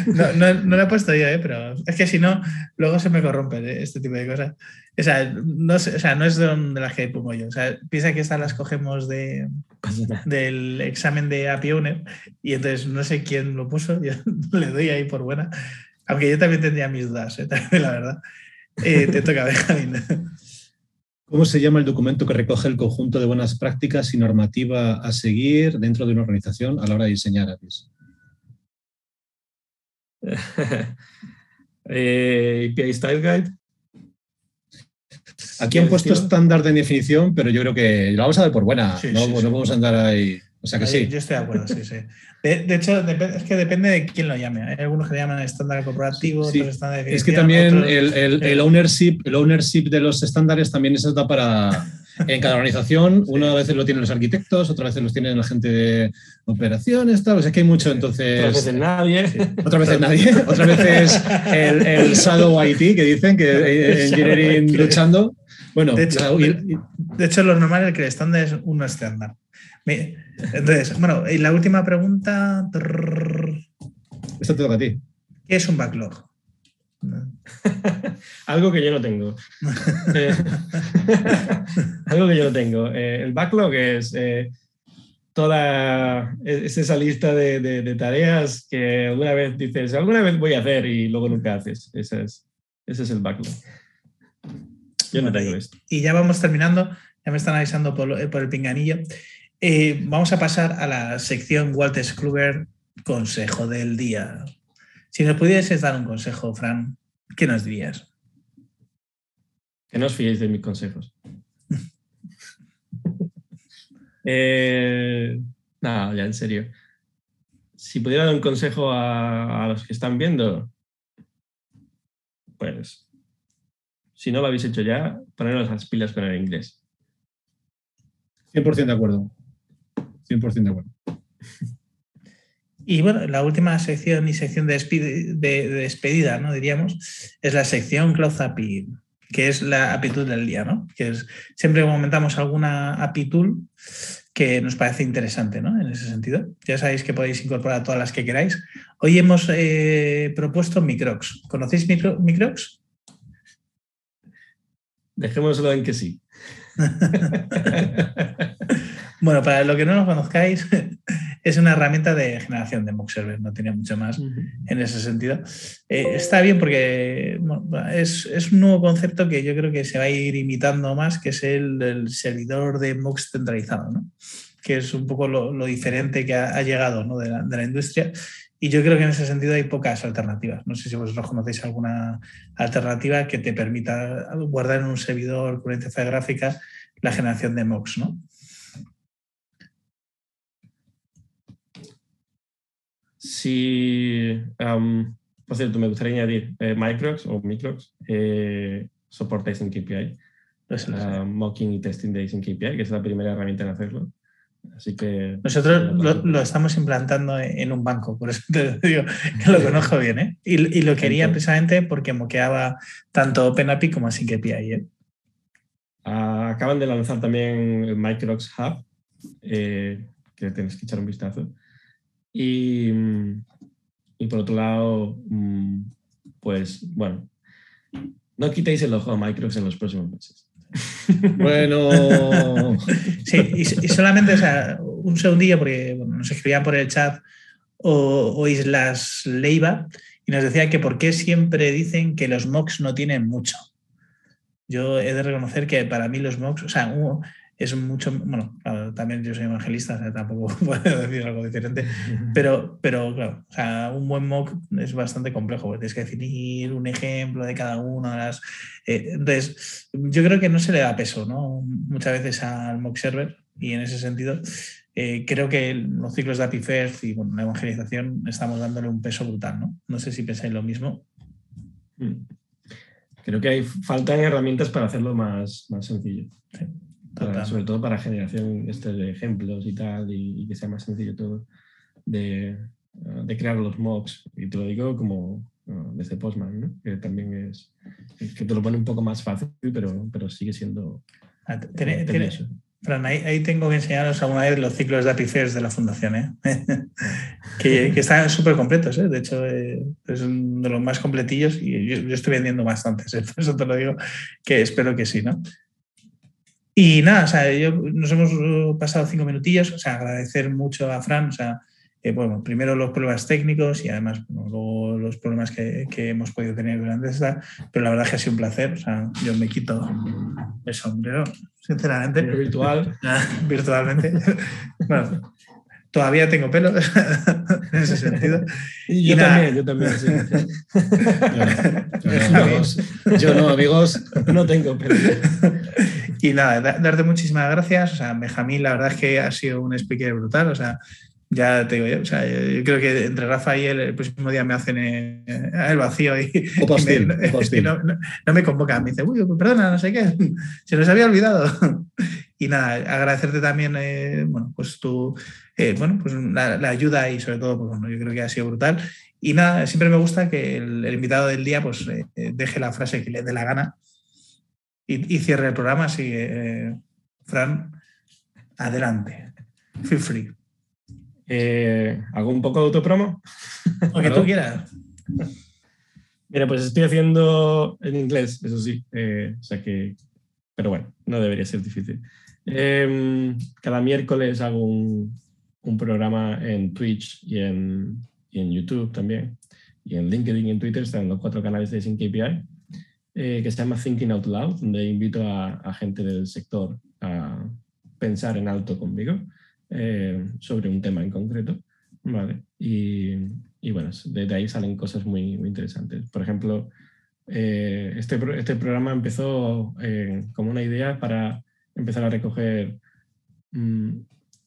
No, no, no, lo he puesto yo, ¿eh? pero es que si no, luego se me corrompen ¿eh? este tipo de cosas. O sea, no, o sea, no es de, las que pongo yo. O sea, piensa que estas las cogemos de, del examen de API Owner y entonces no sé quién lo puso, yo le doy ahí por buena. Aunque yo también tendría mis dudas, ¿eh? la verdad. Eh, te toca, Benjamín. ¿Cómo se llama el documento que recoge el conjunto de buenas prácticas y normativa a seguir dentro de una organización a la hora de diseñar APIs? eh, API Style Guide. Aquí han puesto estándar de definición, pero yo creo que lo vamos a dar por buena. Sí, no, sí, no vamos a andar ahí. O sea que sí. Yo estoy de acuerdo, sí, sí. De, de, hecho, es que depende de quién lo llame. Hay algunos que le llaman estándar corporativo, otros estándar de Es que también otros, el, el, el, ownership, el ownership de los estándares también se da para. En cada organización, una vez lo tienen los arquitectos, otra vez los tienen la gente de operaciones, tal. O sea que hay mucho, entonces. Otra vez nadie. Otra vez nadie. Otra vez es el, el Shadow IT que dicen que Engineering luchando. Bueno, de hecho, de, de hecho, lo normal es que el estándar es uno estándar. Entonces, bueno, y la última pregunta. Esto te toca a ti. ¿Qué es un backlog? Algo que yo no tengo. eh, algo que yo no tengo. Eh, el backlog es eh, toda es esa lista de, de, de, tareas que alguna vez dices, alguna vez voy a hacer y luego nunca haces. Ese es, ese es el backlog. Yo no tengo esto. Y ya vamos terminando. Ya me están avisando por, por el pinganillo. Eh, vamos a pasar a la sección Walter Kluber, consejo del día. Si nos pudieses dar un consejo, Fran, ¿qué nos dirías? Que no os fiéis de mis consejos. eh, no, ya en serio. Si pudiera dar un consejo a, a los que están viendo, pues si no lo habéis hecho ya, poneros las pilas con el inglés. 100% de acuerdo. 100% de acuerdo. Y bueno, la última sección y sección de, despedida, de, de despedida, ¿no? Diríamos, es la sección Cloud API, que es la API Tool del día, ¿no? Que es, siempre comentamos alguna API Tool que nos parece interesante, ¿no? En ese sentido. Ya sabéis que podéis incorporar todas las que queráis. Hoy hemos eh, propuesto Microx. ¿Conocéis micro, Microx? Dejémoslo en que sí. Bueno, para lo que no lo conozcáis, es una herramienta de generación de mock server, no tiene mucho más uh -huh. en ese sentido. Eh, está bien porque bueno, es, es, un nuevo concepto que yo creo que se va a ir imitando más, que es el del servidor de mocks centralizado, ¿no? que es un poco lo, lo diferente que ha, ha llegado ¿no? de, la, de la industria y yo creo que en ese sentido hay pocas alternativas. No sé si vosotros conocéis alguna alternativa que te permita guardar en un servidor con interfaz gráfica la generación de mocks, ¿no? Si, um, por cierto, me gustaría añadir eh, Microx o Microx, eh, soporta Async KPI, pues uh, mocking y testing de Async KPI, que es la primera herramienta en hacerlo. Así que. Nosotros lo, lo, estamos implantando en un banco, por eso te digo que lo conozco bien, ¿eh? Y, y lo quería Entonces, precisamente porque moqueaba tanto OpenAPI como Async API, ¿eh? Uh, acaban de lanzar también el Microx Hub, eh, que tienes que echar un vistazo. Y, y, por otro lado, mm, pues bueno, no quitéis el ojo a Microx en los próximos meses. Bueno. sí, y, solamente, un segundillo, porque nos escribían por el chat o, Islas Leiva y nos decía que por qué siempre dicen que los mocks no tienen mucho. Yo he de reconocer que para mí los mocks, o sea, es mucho, bueno, claro, también yo soy evangelista, o sea, tampoco puedo decir algo diferente, pero, pero claro, o sea, un buen mock es bastante complejo, porque tienes que definir un ejemplo de cada una de las... Eh, entonces, yo creo que no se le da peso, ¿no? Muchas veces al mock server, y en ese sentido, eh, creo que los ciclos de API First y bueno, la evangelización estamos dándole un peso brutal, ¿no? No sé si pensáis lo mismo. Mm. creo que hay faltan herramientas para hacerlo más, más sencillo. Sobre todo para generación este de ejemplos y tal, y, que sea más sencillo todo de, de, crear los mocks. Y te lo digo como desde Postman, ¿no? que también es que te lo pone un poco más fácil, pero, pero sigue siendo. Ah, Fran, ahí, tengo que enseñaros alguna vez los ciclos de APIFERS de la Fundación, ¿eh? que, que, están súper completos. ¿eh? De hecho, eh, es uno de los más completillos y yo, estoy vendiendo bastantes, ¿eh? por eso te lo digo, que espero que sí. ¿no? Y nada, o sea, yo, nos hemos pasado cinco minutillos, o sea, agradecer mucho a Fran, o sea, bueno, primero los problemas técnicos y además luego los problemas que, hemos podido tener durante esta, pero la verdad es que ha sido un placer. O sea, yo me quito el sombrero, sinceramente. virtual. Virtualmente. bueno, todavía tengo pelo en ese sentido. Y yo también, yo también. Sí. yo, no, amigos. yo no, amigos, no tengo pelo. Y nada, darte muchísimas gracias. O sea, Benjamín, la verdad es que ha sido un speaker brutal. O sea, ya te digo yo, o sea, yo creo que entre Rafa y él el próximo día me hacen eh, el vacío y, no, me convocan, me dice, uy, perdona, no sé qué, se nos había olvidado. Y nada, agradecerte también, eh, bueno, pues tu, eh, bueno, pues la, ayuda y sobre todo, pues bueno, yo creo que ha sido brutal. Y nada, siempre me gusta que el, invitado del día pues deje la frase que le dé la gana y, y cierre el programa, así Fran, adelante, feel free. Eh, ¿Hago un poco de autopromo? Lo que tú quieras. Mira, pues estoy haciendo en inglés, eso sí. Eh, o sea que, pero bueno, no debería ser difícil. Em, cada miércoles hago un, un, programa en Twitch y en, y en, YouTube también. Y en LinkedIn y en Twitter están los cuatro canales de SynKPI, eh, que se llama Thinking Out Loud, donde invito a, a gente del sector a pensar en alto conmigo. Eh, sobre un tema en concreto. ¿vale? Y, y bueno, de, ahí salen cosas muy, muy interesantes. Por ejemplo, eh, este, este programa empezó eh, como una idea para empezar a recoger mm,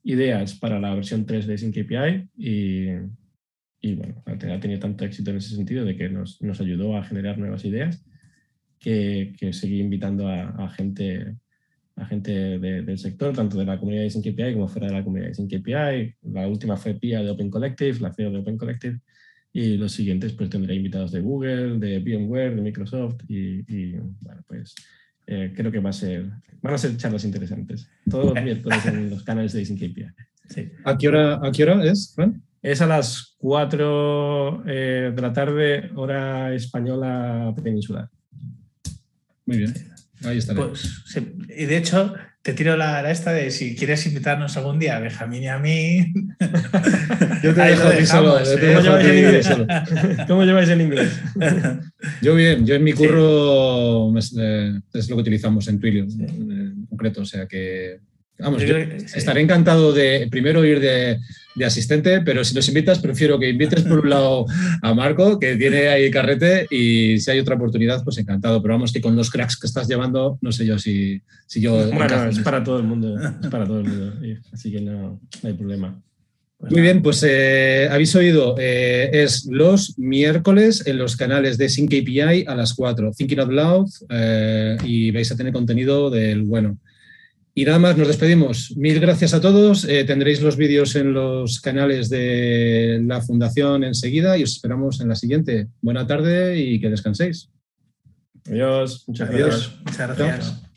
ideas para la versión 3 de SyncAPI y, y bueno, ha tenido tanto éxito en ese sentido de que nos, nos ayudó a generar nuevas ideas que, que seguí invitando a, a gente a gente del sector, tanto de la comunidad de SyncAPI como fuera de la comunidad de SyncAPI. La última fue Pia de Open Collective, la CEO de Open Collective, y los siguientes pues tendré invitados de Google, de VMware, de Microsoft, y, bueno, pues eh, creo que va a ser, van a ser charlas interesantes. Todos los miércoles en los canales de SyncAPI. Sí. ¿A, qué hora, ¿A qué hora es, Es a las 4 eh, de la tarde, hora española peninsular. Muy bien. Ahí está. Pues, y de hecho, te tiro la, esta de si quieres invitarnos algún día a Benjamín y a mí. yo te dejo a ti solo. ¿Cómo lleváis en inglés? yo bien, yo en mi curro es, eh, es lo que utilizamos en Twilio en concreto, o sea que Vamos, yo estaré encantado de primero ir de, asistente, pero si nos invitas, prefiero que invites por un lado a Marco, que tiene ahí carrete, y si hay otra oportunidad, pues encantado. Pero vamos, que con los cracks que estás llevando, no sé yo si, si yo. Bueno, es para todo el mundo, es para todo el mundo, así que no, hay problema. Muy bien, pues eh, habéis oído, eh, es los miércoles en los canales de SyncAPI a las 4, Thinking Out Loud, eh, y vais a tener contenido del bueno. Y nada más, nos despedimos. Mil gracias a todos. Eh, tendréis los vídeos en los canales de la Fundación enseguida y os esperamos en la siguiente. Buena tarde y que descanséis. Adiós. Muchas gracias. Muchas gracias.